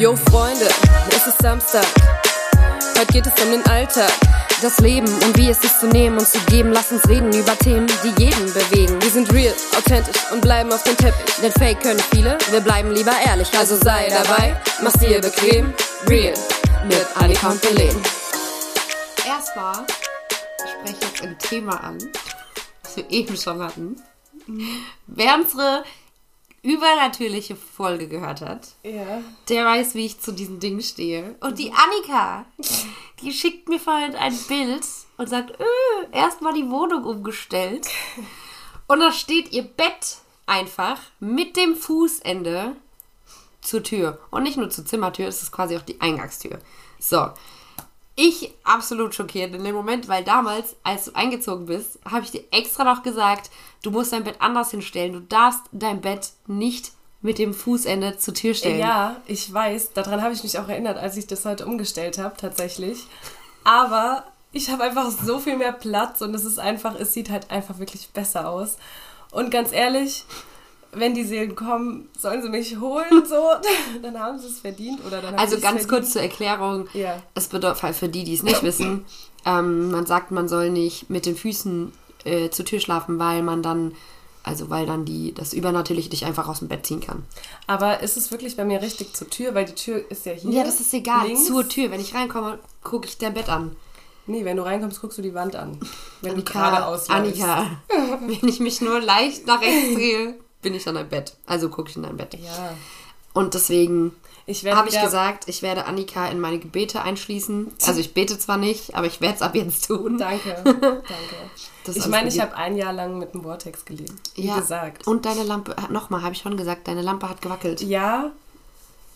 Yo Freunde, es ist Samstag. Heute geht es um den Alltag. Das Leben und wie es ist zu nehmen und zu geben. Lass uns reden über Themen, die jeden bewegen. Wir sind real, authentisch und bleiben auf dem Teppich. Denn Fake können viele, wir bleiben lieber ehrlich. Also sei dabei, mach's dir bequem. Real mit Annika und Belen. Erstmal spreche ich jetzt ein Thema an, was wir eben schon hatten. Wer unsere übernatürliche Folge gehört hat, Ja. der weiß, wie ich zu diesen Dingen stehe. Und die Annika, die schickt mir vorhin ein Bild und sagt, öh, erstmal die Wohnung umgestellt. Und da steht ihr Bett einfach mit dem Fußende zur Tür. Und nicht nur zur Zimmertür, es ist quasi auch die Eingangstür. So. Ich absolut schockiert in dem Moment, weil damals, als du eingezogen bist, habe ich dir extra noch gesagt, du musst dein Bett anders hinstellen. Du darfst dein Bett nicht mit dem Fußende zur Tür stellen. Ja, ich weiß. Daran habe ich mich auch erinnert, als ich das heute umgestellt habe, tatsächlich. Aber ich habe einfach so viel mehr Platz und es ist einfach, es sieht halt einfach wirklich besser aus. Und ganz ehrlich, wenn die Seelen kommen, sollen sie mich holen, so, dann haben sie es verdient oder dann Also ganz verdient. kurz zur Erklärung. Ja. Es bedeutet, für die, die es nicht wissen, ähm, man sagt, man soll nicht mit den Füßen äh, zur Tür schlafen, weil man dann, also weil dann die, das Übernatürliche dich einfach aus dem Bett ziehen kann. Aber ist es wirklich bei mir richtig zur Tür? Weil die Tür ist ja hier. Ja, das ist egal. links. Zur Tür. Wenn ich reinkomme, gucke ich dein Bett an. Nee, wenn du reinkommst, guckst du die Wand an. Wenn du Annika, geradeaus läufst. Annika, wenn ich mich nur leicht nach rechts drehe, bin ich an dein Bett. Also gucke ich in dein Bett. Ja. Und deswegen habe ich gesagt, ich werde Annika in meine Gebete einschließen. Also ich bete zwar nicht, aber ich werde es ab jetzt tun. Danke, danke. Das ich meine, ich habe ein Jahr lang mit dem Vortex gelebt. Wie Ja. gesagt. Und deine Lampe, nochmal, habe ich schon gesagt, deine Lampe hat gewackelt. Ja,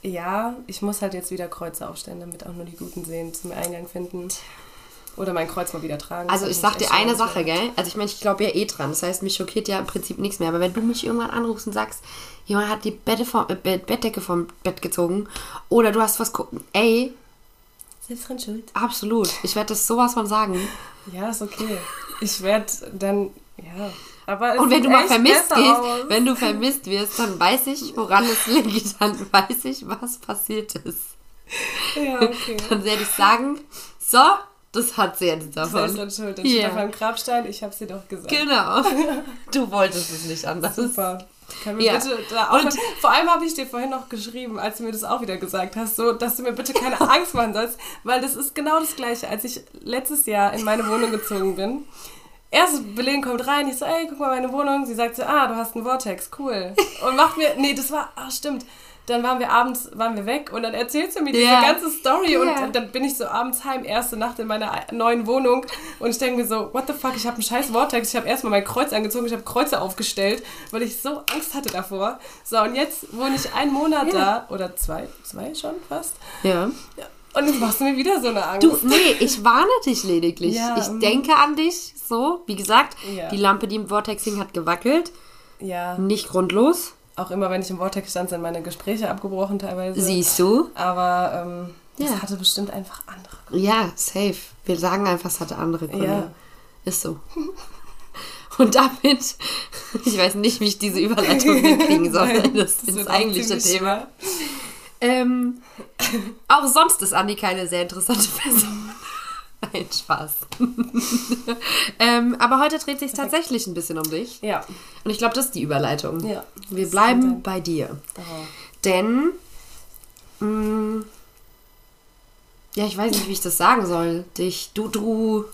ja, ich muss halt jetzt wieder Kreuze aufstellen, damit auch nur die guten Seelen zum Eingang finden. Oder mein Kreuz mal wieder tragen. Also ich sag dir eine Sache, gell? Also ich meine, ich glaube ja eh dran. Das heißt, mich schockiert ja im Prinzip nichts mehr. Aber wenn du mich irgendwann anrufst und sagst, jemand hat die Bette vom, äh, Bett- Bettdecke vom Bett gezogen oder du hast was gucken, ey, Selbst dran schuld. absolut. Ich werde das sowas von sagen. Ja, ist okay. Ich werde dann, ja. Aber Und wenn du mal vermisst aus. wenn du vermisst wirst, dann weiß ich, woran es liegt. Dann weiß ich, was passiert ist. Ja, okay. Dann werde ich sagen, so, das hat sie jetzt Selbst davon. dran schuld. Dann steht Ja. auf meinem Grabstein, ich hab's dir doch gesagt. Genau. Du wolltest es nicht anders. Super. Kann mir Ja. bitte da auch Und- vor allem habe ich dir vorhin noch geschrieben, als du mir das auch wieder gesagt hast, so, dass du mir bitte keine Angst machen sollst, weil das ist genau das Gleiche, als ich letztes Jahr in meine Wohnung gezogen bin. Erst Belen kommt rein, ich so, ey, guck mal meine Wohnung. Sie sagt so, ah, du hast einen Vortex, cool. Und macht mir, nee, das war, ah, stimmt. Dann waren wir abends, waren wir weg und dann erzählt sie mir diese Ja. ganze Story und Ja. dann bin ich so abends heim, erste Nacht in meiner neuen Wohnung und ich denke mir so, what the fuck, ich habe einen scheiß Vortex, ich habe erstmal mein Kreuz angezogen, ich habe Kreuze aufgestellt, weil ich so Angst hatte davor. So, und jetzt wohne ich einen Monat da, oder zwei, zwei schon fast, Ja. und jetzt machst du mir wieder so eine Angst. Du, nee, ich warne dich lediglich. Ja, ich ähm. denke an dich. So, wie gesagt, die Lampe, die im Vortex hing, hat gewackelt. ja, Nicht grundlos. Auch immer, wenn ich im Vortex stand, sind meine Gespräche abgebrochen teilweise. Siehst du? Aber ähm, das Ja. hatte bestimmt einfach andere Gründe. Ja, safe. Wir sagen einfach, es hatte andere Gründe. Ja. Ist so. Und damit, ich weiß nicht, wie ich diese Überleitung hinkriegen soll. Nein, das ist das auch eigentliche ziemlich Thema. Ähm, auch sonst ist Annika eine sehr interessante Person. Ein Spaß. ähm, aber heute dreht sich tatsächlich ein bisschen um dich. Ja. Und ich glaube, das ist die Überleitung. Ja. Wir bleiben bei dir. Oh. Denn, mh, ja, ich weiß nicht, wie ich das sagen soll. Dich, du, du,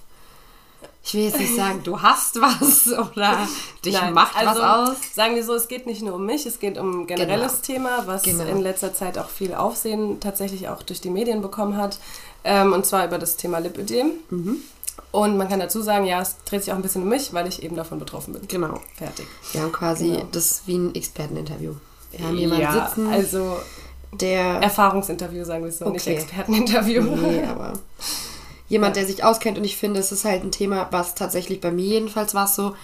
ich will jetzt nicht sagen, du hast was oder dich Nein, macht also, was aus. Sagen wir so, es geht nicht nur um mich, es geht um ein generelles Thema, was Genau. in letzter Zeit auch viel Aufsehen tatsächlich auch durch die Medien bekommen hat. Ähm, und zwar über das Thema Lipödem. Mhm. Und man kann dazu sagen, ja, es dreht sich auch ein bisschen um mich, weil ich eben davon betroffen bin. Genau. Fertig. Wir haben quasi Genau. das wie ein Experteninterview. Wir haben jemanden ja, sitzen, also der Erfahrungsinterview, sagen wir so, nicht Okay. Experteninterview. Nee, aber jemand, Ja. der sich auskennt und ich finde, es ist halt ein Thema, was tatsächlich bei mir jedenfalls war so.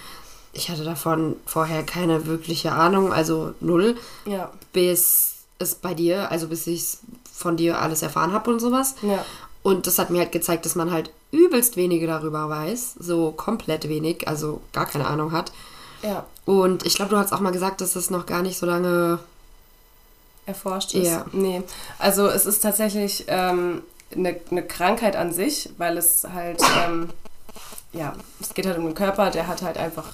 Ich hatte davon vorher keine wirkliche Ahnung, also null, Ja, bis es bei dir, also bis ich es von dir alles erfahren habe und sowas. ja, Und das hat mir halt gezeigt, dass man halt übelst wenige darüber weiß, so komplett wenig, also gar keine Ahnung hat. ja. Und ich glaube, du hast auch mal gesagt, dass es noch gar nicht so lange erforscht ist. Ja. Nee. Also es ist tatsächlich ähm, eine, eine Krankheit an sich, weil es halt, ähm, ja, es geht halt um den Körper, der hat halt einfach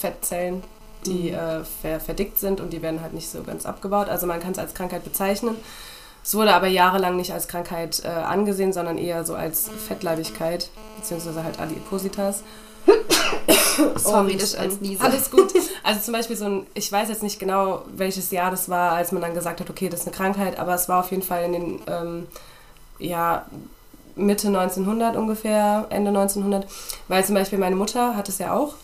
Fettzellen, die Mhm. äh, ver verdickt sind und die werden halt nicht so ganz abgebaut. Also man kann es als Krankheit bezeichnen. Es wurde aber jahrelang nicht als Krankheit äh, angesehen, sondern eher so als Fettleibigkeit, beziehungsweise halt Adipositas. Sorry, das als ähm, Niese. Alles gut. Also zum Beispiel so ein, ich weiß jetzt nicht genau, welches Jahr das war, als man dann gesagt hat, okay, das ist eine Krankheit, aber es war auf jeden Fall in den, ähm, ja, Mitte 1900 ungefähr, Ende 1900, weil zum Beispiel meine Mutter hat es ja auch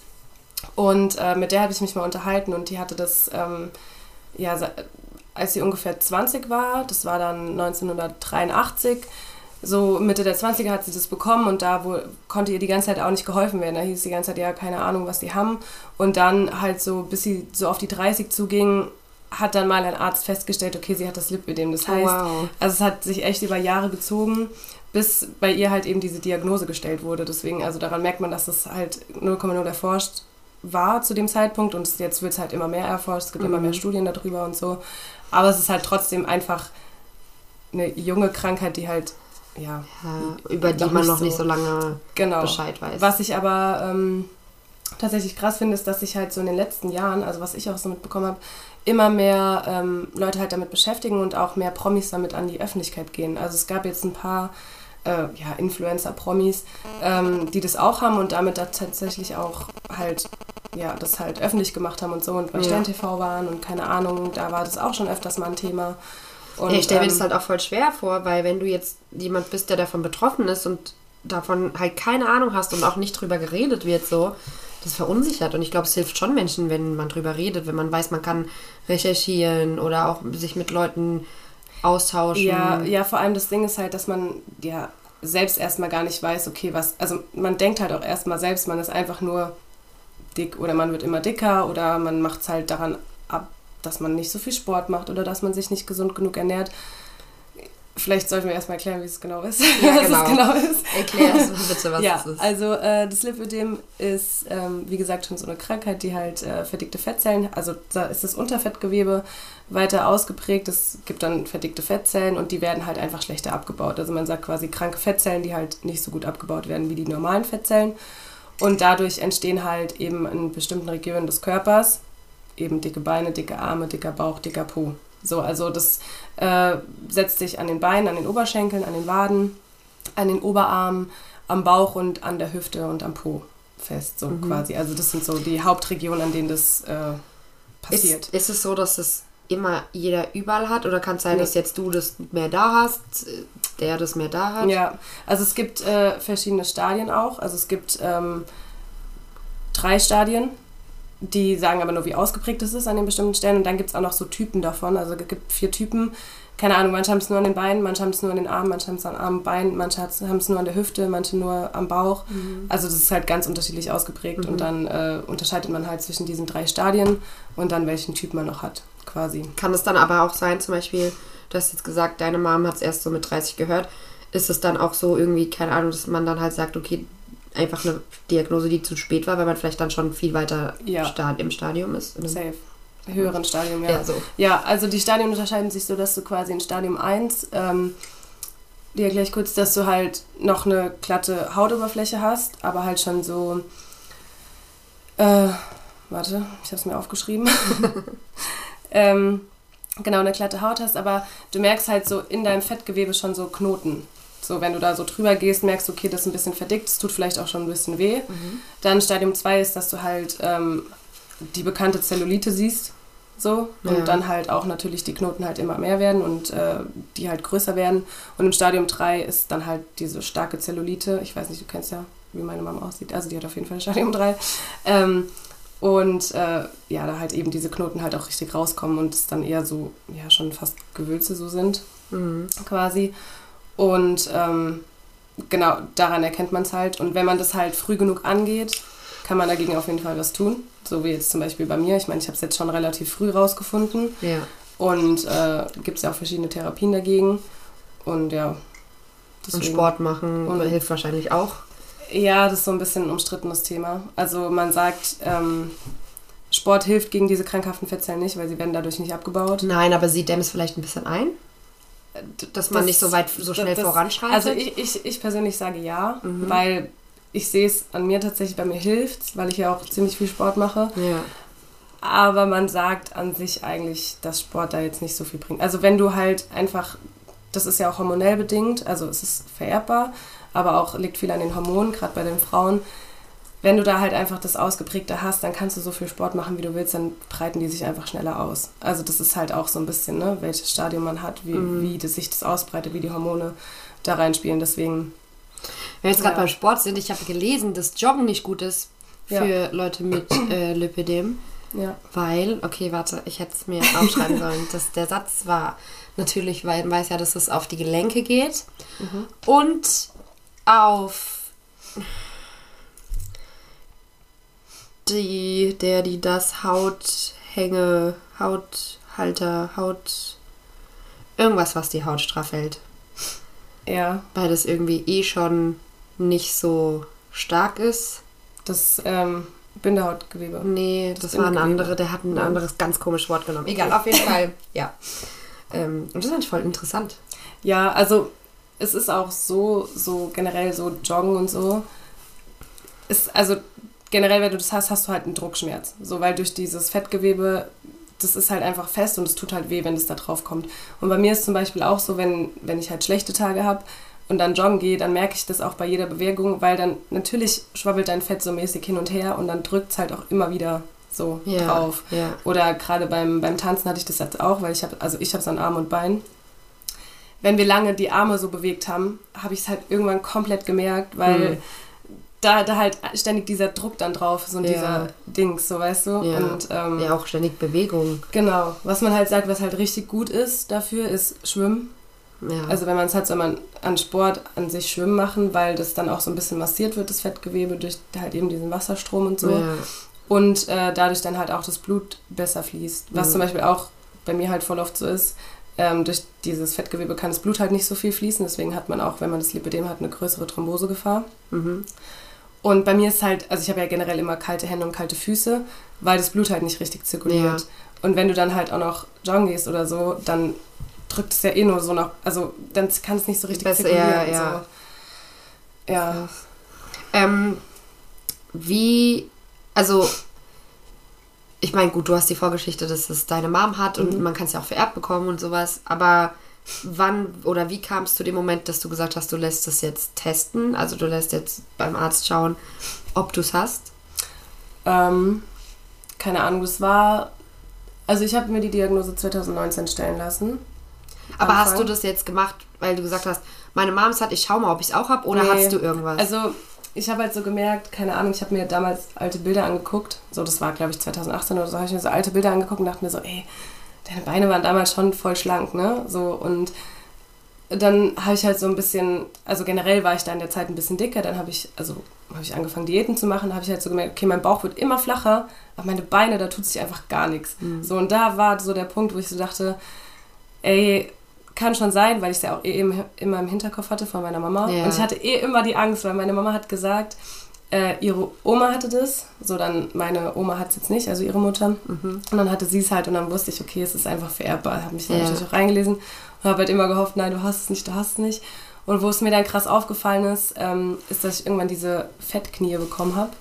und äh, mit der habe ich mich mal unterhalten und die hatte das, ähm, ja, als sie ungefähr 20 war, das war dann 1983, so Mitte der 20er hat sie das bekommen und da wo, konnte ihr die ganze Zeit auch nicht geholfen werden. Da hieß die ganze Zeit, ja, keine Ahnung, was die haben. Und dann halt so, bis sie so auf die 30 zuging, hat dann mal ein Arzt festgestellt, okay, sie hat das Lipödem. Das Oh, heißt, wow. also es hat sich echt über Jahre gezogen, bis bei ihr halt eben diese Diagnose gestellt wurde. Deswegen, also daran merkt man, dass es halt 0,0 erforscht war zu dem Zeitpunkt und jetzt wird es halt immer mehr erforscht, es gibt immer mehr Studien darüber und so. Aber es ist halt trotzdem einfach eine junge Krankheit, die halt, ja, Ja, über die man nicht noch nicht so. so lange genau. Bescheid weiß. Was ich aber ähm, tatsächlich krass finde, ist, dass sich halt so in den letzten Jahren, also was ich auch so mitbekommen habe, immer mehr ähm, Leute halt damit beschäftigen und auch mehr Promis damit an die Öffentlichkeit gehen. Also es gab jetzt ein paar äh, ja, Influencer-Promis, ähm, die das auch haben und damit da tatsächlich auch halt ja, das halt öffentlich gemacht haben und so und bei Ja. Stern TV waren und keine Ahnung, da war das auch schon öfters mal ein Thema. Und, ja, ich stelle mir ähm, das halt auch voll schwer vor, weil wenn du jetzt jemand bist, der davon betroffen ist und davon halt keine Ahnung hast und auch nicht drüber geredet wird, so, das verunsichert. Und ich glaube, es hilft schon Menschen, wenn man drüber redet, wenn man weiß, man kann recherchieren oder auch sich mit Leuten austauschen. Ja, ja, vor allem das Ding ist halt, dass man ja selbst erstmal gar nicht weiß, okay, was, also man denkt halt auch erstmal selbst, man ist einfach nur dick oder man wird immer dicker oder man macht es halt daran ab, dass man nicht so viel Sport macht oder dass man sich nicht gesund genug ernährt. Vielleicht sollten wir erstmal erklären, wie es genau ist. Ja, was genau. es genau ist. Erklär es bitte, was ja, das ist. also äh, das Lipödem ist, ähm, wie gesagt, schon so eine Krankheit, die halt äh, verdickte Fettzellen, also da ist das Unterfettgewebe weiter ausgeprägt. Es gibt dann verdickte Fettzellen und die werden halt einfach schlechter abgebaut. Also man sagt quasi kranke Fettzellen, die halt nicht so gut abgebaut werden wie die normalen Fettzellen. Und dadurch entstehen halt eben in bestimmten Regionen des Körpers eben dicke Beine, dicke Arme, dicker Bauch, dicker Po. So, also das äh, setzt sich an den Beinen, an den Oberschenkeln, an den Waden, an den Oberarmen, am Bauch und an der Hüfte und am Po fest, so quasi. Also das sind so die Hauptregionen, an denen das äh, passiert. Ist, ist es so, dass es immer jeder überall hat oder kann es sein, Nee. dass jetzt du das mehr da hast, der das mehr da hat? Ja, also es gibt äh, verschiedene Stadien auch. Also es gibt ähm, drei Stadien, die sagen aber nur, wie ausgeprägt es ist an den bestimmten Stellen. Und dann gibt es auch noch so Typen davon. Also es gibt vier Typen. Keine Ahnung, manche haben es nur an den Beinen, manche haben es nur an den Armen, manche haben es an Armen, Beinen, manche haben es nur an der Hüfte, manche nur am Bauch. Also das ist halt ganz unterschiedlich ausgeprägt. Und dann äh, unterscheidet man halt zwischen diesen drei Stadien und dann welchen Typ man noch hat, quasi. Kann es dann aber auch sein, zum Beispiel, du hast jetzt gesagt, deine Mom hat es erst so mit 30 gehört. Ist es dann auch so irgendwie, keine Ahnung, dass man dann halt sagt, okay, einfach eine Diagnose, die zu spät war, weil man vielleicht dann schon viel weiter Ja. Stad im Stadium ist? Safe. Höheren Stadium, ja. Ja, so. Ja, also die Stadien unterscheiden sich so, dass du quasi in Stadium 1, ähm, dir erkläre ich kurz, dass du halt noch eine glatte Hautoberfläche hast, aber halt schon so, äh, warte, ich habe es mir aufgeschrieben. ähm, genau, eine glatte Haut hast, aber du merkst halt so in deinem Fettgewebe schon so Knoten. So, wenn du da so drüber gehst, merkst du, okay, das ist ein bisschen verdickt, es tut vielleicht auch schon ein bisschen weh. Dann Stadium 2 ist, dass du halt ähm, die bekannte Zellulite siehst. So. Und Ja. dann halt auch natürlich die Knoten halt immer mehr werden und äh, die halt größer werden. Und im Stadium 3 ist dann halt diese starke Zellulite. Ich weiß nicht, du kennst ja, wie meine Mama aussieht. Also die hat auf jeden Fall Stadium 3. Ähm, und äh, ja, da halt eben diese Knoten halt auch richtig rauskommen und es dann eher so, ja, schon fast Gewürze so sind, Mhm. quasi. Und ähm, genau, daran erkennt man es halt. Und wenn man das halt früh genug angeht, kann man dagegen auf jeden Fall was tun. So wie jetzt zum Beispiel bei mir. Ich meine, ich habe es jetzt schon relativ früh rausgefunden. Ja. Und äh, gibt es ja auch verschiedene Therapien dagegen. Und ja. Und deswegen- Sport machen Und- hilft wahrscheinlich auch. Ja, das ist so ein bisschen ein umstrittenes Thema. Also man sagt, ähm, Sport hilft gegen diese krankhaften Fettzellen nicht, weil sie werden dadurch nicht abgebaut. Nein, aber sie dämmt es vielleicht ein bisschen ein, dass man Das- nicht so weit, so schnell das- voranschreitet. Also ich, ich, ich persönlich sage ja, Mhm. weil ich sehe es an mir tatsächlich, bei mir hilft weil ich ja auch ziemlich viel Sport mache. ja. Aber man sagt an sich eigentlich, dass Sport da jetzt nicht so viel bringt. Also wenn du halt einfach, das ist ja auch hormonell bedingt, also es ist vererbbar, aber auch liegt viel an den Hormonen, gerade bei den Frauen. Wenn du da halt einfach das Ausgeprägte hast, dann kannst du so viel Sport machen, wie du willst, dann breiten die sich einfach schneller aus. Also das ist halt auch so ein bisschen, ne, welches Stadium man hat, wie, wie das sich das ausbreitet, wie die Hormone da reinspielen. Deswegen, Wenn wir jetzt gerade Ja. beim Sport sind, ich habe gelesen, dass Joggen nicht gut ist Ja. für Leute mit äh, Lipidem. ja. Weil, okay, warte, ich hätte es mir aufschreiben sollen. Das, der Satz war natürlich, weil man weiß ja, dass es auf die Gelenke geht und auf die, der, die das Hauthänge, Hauthalter, Haut. Irgendwas, was die Haut straff hält. Ja, Weil das irgendwie eh schon nicht so stark ist. das ähm, Bindehautgewebe. Nee, das, Das war ein anderer, der hat ein Ja. anderes ganz komisches Wort genommen. Egal, auf jeden Fall, ja. Ähm, und das fand ich voll interessant. Ja, also es ist auch so, so generell so Joggen und so. Ist, also generell, wenn du das hast, hast du halt einen Druckschmerz. So, weil durch dieses Fettgewebe, das ist halt einfach fest und es tut halt weh, wenn es da drauf kommt. Und bei mir ist zum Beispiel auch so, wenn, wenn ich halt schlechte Tage habe und dann joggen gehe, dann merke ich das auch bei jeder Bewegung, weil dann natürlich schwabbelt dein Fett so mäßig hin und her und dann drückt es halt auch immer wieder so Ja, drauf. ja. Oder gerade beim, beim Tanzen hatte ich das jetzt auch, weil ich habe, also ich habe es an Arm und Bein. Wenn wir lange die Arme so bewegt haben, habe ich es halt irgendwann komplett gemerkt, weil Mhm. Da, da halt ständig dieser Druck dann drauf und Ja. dieser Dings, so weißt du. Ja. Und ähm, Ja, auch ständig Bewegung. genau, was man halt sagt, was halt richtig gut ist dafür, ist Schwimmen. Ja. Also wenn man es hat, soll man an Sport an sich Schwimmen machen, weil das dann auch so ein bisschen massiert wird, das Fettgewebe, durch halt eben diesen Wasserstrom und so ja. und äh, dadurch dann halt auch das Blut besser fließt. Was Mhm. zum Beispiel auch bei mir halt voll oft so ist. Ähm, durch dieses Fettgewebe kann das Blut halt nicht so viel fließen, deswegen hat man auch, wenn man das Lipidem hat, eine größere Thrombosegefahr. Mhm. Und bei mir ist halt, also ich habe ja generell immer kalte Hände und kalte Füße, weil das Blut halt nicht richtig zirkuliert. Ja. Und wenn du dann halt auch noch joggen gehst oder so, dann drückt es ja eh nur so noch, also dann kann es nicht so richtig Besser, zirkulieren. ja, ja. So. ja. Ähm, wie, also, ich meine, gut, du hast die Vorgeschichte, dass es deine Mom hat und Mhm. man kann es ja auch vererbt bekommen und sowas, aber wann oder wie kam es zu dem Moment, dass du gesagt hast, du lässt es jetzt testen, also du lässt jetzt beim Arzt schauen, ob du es hast? Ähm, keine Ahnung, das war, also ich habe mir die Diagnose 2019 stellen lassen. Aber hast du das jetzt gemacht, weil du gesagt hast, meine Mom es hat, ich schau mal, ob ich es auch habe, oder Nee. hast du irgendwas? Also ich habe halt so gemerkt, keine Ahnung, ich habe mir damals alte Bilder angeguckt. So, das war glaube ich 2018 oder so, habe ich mir so alte Bilder angeguckt und dachte mir so, ey, deine Beine waren damals schon voll schlank, ne? So und dann habe ich halt so ein bisschen, also generell war ich da in der Zeit ein bisschen dicker, dann habe ich, also habe ich angefangen Diäten zu machen, habe ich halt so gemerkt, okay, mein Bauch wird immer flacher, aber meine Beine, da tut sich einfach gar nichts. So und da war so der Punkt, wo ich so dachte, ey, kann schon sein, weil ich es ja auch eh im, immer im Hinterkopf hatte von meiner Mama. Ja. Und ich hatte eh immer die Angst, weil meine Mama hat gesagt, äh, ihre Oma hatte das, so dann meine Oma hat es jetzt nicht, also ihre Mutter. Und dann hatte sie es halt und dann wusste ich, okay, es ist einfach vererbbar. Habe mich dann Ja. natürlich auch reingelesen und habe halt immer gehofft, nein, du hast es nicht, du hast es nicht. Und wo es mir dann krass aufgefallen ist, ähm, ist, dass ich irgendwann diese Fettknie bekommen habe.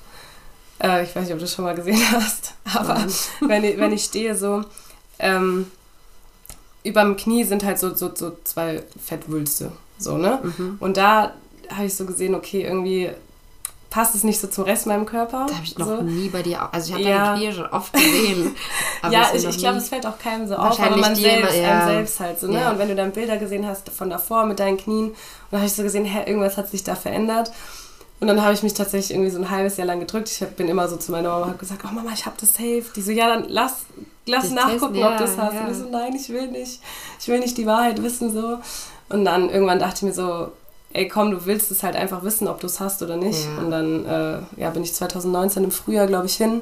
Äh, ich weiß nicht, ob du das schon mal gesehen hast, aber wenn, ich, wenn ich stehe so, ähm, überm Knie sind halt so, so, so zwei Fettwülste. So, ne? Mhm. Und da habe ich so gesehen, okay, irgendwie passt es nicht so zum Rest meinem Körper. da habe ich noch so. nie bei dir, also ich habe Ja. deine Knie schon oft gesehen. ja, ich, ich glaube, es fällt auch keinem so auf, aber man selbst, immer, ja. einem selbst halt so, ne? Ja. Und wenn du dann Bilder gesehen hast von davor mit deinen Knien, und dann habe ich so gesehen, hä, irgendwas hat sich da verändert. Und dann habe ich mich tatsächlich irgendwie so ein halbes Jahr lang gedrückt. Ich bin immer so zu meiner Mama und habe gesagt, oh Mama, ich habe das safe. Die so, ja, dann lass, lass Das nachgucken, testen, ob du das hast. Und ich so, nein, ich will nicht. Ich will nicht die Wahrheit wissen so. Und dann irgendwann dachte ich mir so, ey komm, du willst es halt einfach wissen, ob du es hast oder nicht. Ja. Und dann äh, ja, bin ich 2019 im Frühjahr, glaube ich, hin.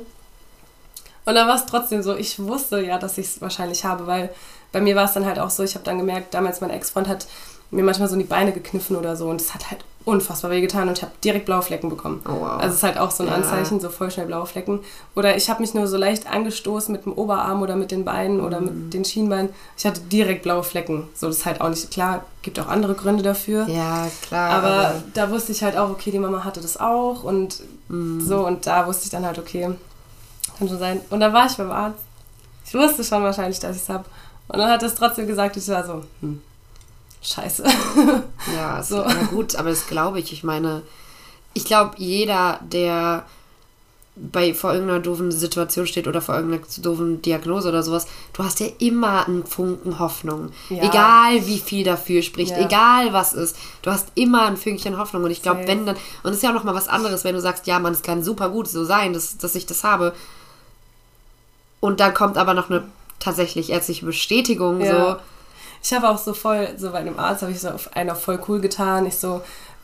Und dann war es trotzdem so, ich wusste ja, dass ich es wahrscheinlich habe, weil bei mir war es dann halt auch so, ich habe dann gemerkt, damals mein Ex-Freund hat mir manchmal so in die Beine gekniffen oder so und es hat halt unfassbar wehgetan und ich habe direkt blaue Flecken bekommen. Oh, wow. Also es ist halt auch so ein Ja. Anzeichen, so voll schnell blaue Flecken. Oder ich habe mich nur so leicht angestoßen mit dem Oberarm oder mit den Beinen oder Mhm. mit den Schienbeinen. Ich hatte direkt blaue Flecken. So, das ist halt auch nicht klar. Gibt auch andere Gründe dafür. Ja, klar. Aber da wusste ich halt auch, okay, die Mama hatte das auch und Mhm. so und da wusste ich dann halt, okay, kann schon sein. Und dann war ich beim Arzt. Ich wusste schon wahrscheinlich, dass ich es habe. Und dann hat er es trotzdem gesagt, ich war so, hm, scheiße. Ja, So. ja gut, aber das glaube ich. Ich meine, ich glaube, jeder, der bei vor irgendeiner doofen Situation steht oder vor irgendeiner doofen Diagnose oder sowas, du hast ja immer einen Funken Hoffnung. Ja. Egal wie viel dafür spricht, Ja. egal was ist, du hast immer ein Fünkchen Hoffnung. Und ich glaube, wenn dann, und es ist ja auch nochmal was anderes, wenn du sagst, ja, man, es kann super gut so sein, dass, dass ich das habe. Und dann kommt aber noch eine tatsächlich ärztliche Bestätigung, so. Ich habe auch so voll, so bei einem Arzt habe ich so auf einer voll cool getan. Ich so,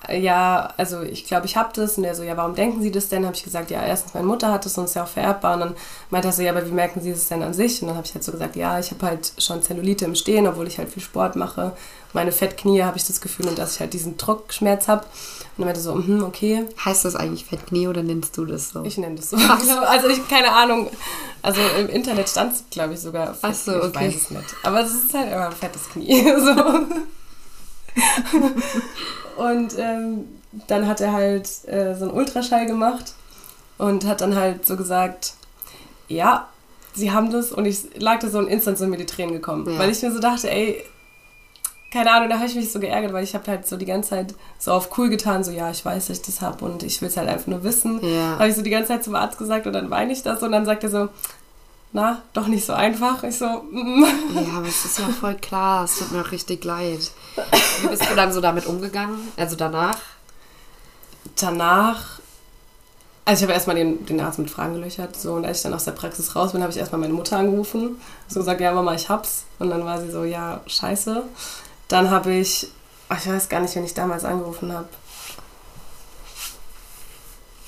ja, also ich glaube, ich habe das. Und der so, ja, warum denken Sie das denn? Habe ich gesagt, ja, erstens, meine Mutter hat das und ist ja auch vererbbar. Und dann meinte er so, ja, aber wie merken Sie das denn an sich? Und dann habe ich halt so gesagt, ja, ich habe halt schon Zellulite im Stehen, obwohl ich halt viel Sport mache. Meine Fettknie habe ich das Gefühl und dass ich halt diesen Druckschmerz habe. Und dann meinte er so, mhm, okay, Heißt das eigentlich Fettknie oder nennst du das so? ich nenne das so. Also ich, keine Ahnung. Also im Internet stand es, glaube ich, sogar. Ach so, Ich okay. weiß es nicht. Aber es ist halt immer ein fettes Knie. So. Und ähm, dann hat er halt äh, so einen Ultraschall gemacht und hat dann halt so gesagt, ja, sie haben das. Und ich lag da so und instant so in mir die Tränen gekommen. Ja. Weil ich mir so dachte, ey, keine Ahnung, da habe ich mich so geärgert, weil ich habe halt so die ganze Zeit so auf cool getan, so ja, ich weiß, dass ich das habe und ich will es halt einfach nur wissen. Ja. Habe ich so die ganze Zeit zum Arzt gesagt und dann weine ich das und dann sagt er so, na, doch nicht so einfach. Ich so, mm. Ja, aber es ist ja voll klar. Es tut mir auch richtig leid. Wie bist du dann so damit umgegangen? Also danach? danach, also ich habe erstmal den, den Arzt mit Fragen gelöchert, so und als ich dann aus der Praxis raus bin, habe ich erstmal meine Mutter angerufen, so gesagt, ja Mama, ich hab's und dann war sie so, ja, scheiße. Dann habe ich, ach, ich weiß gar nicht, wenn ich damals angerufen habe.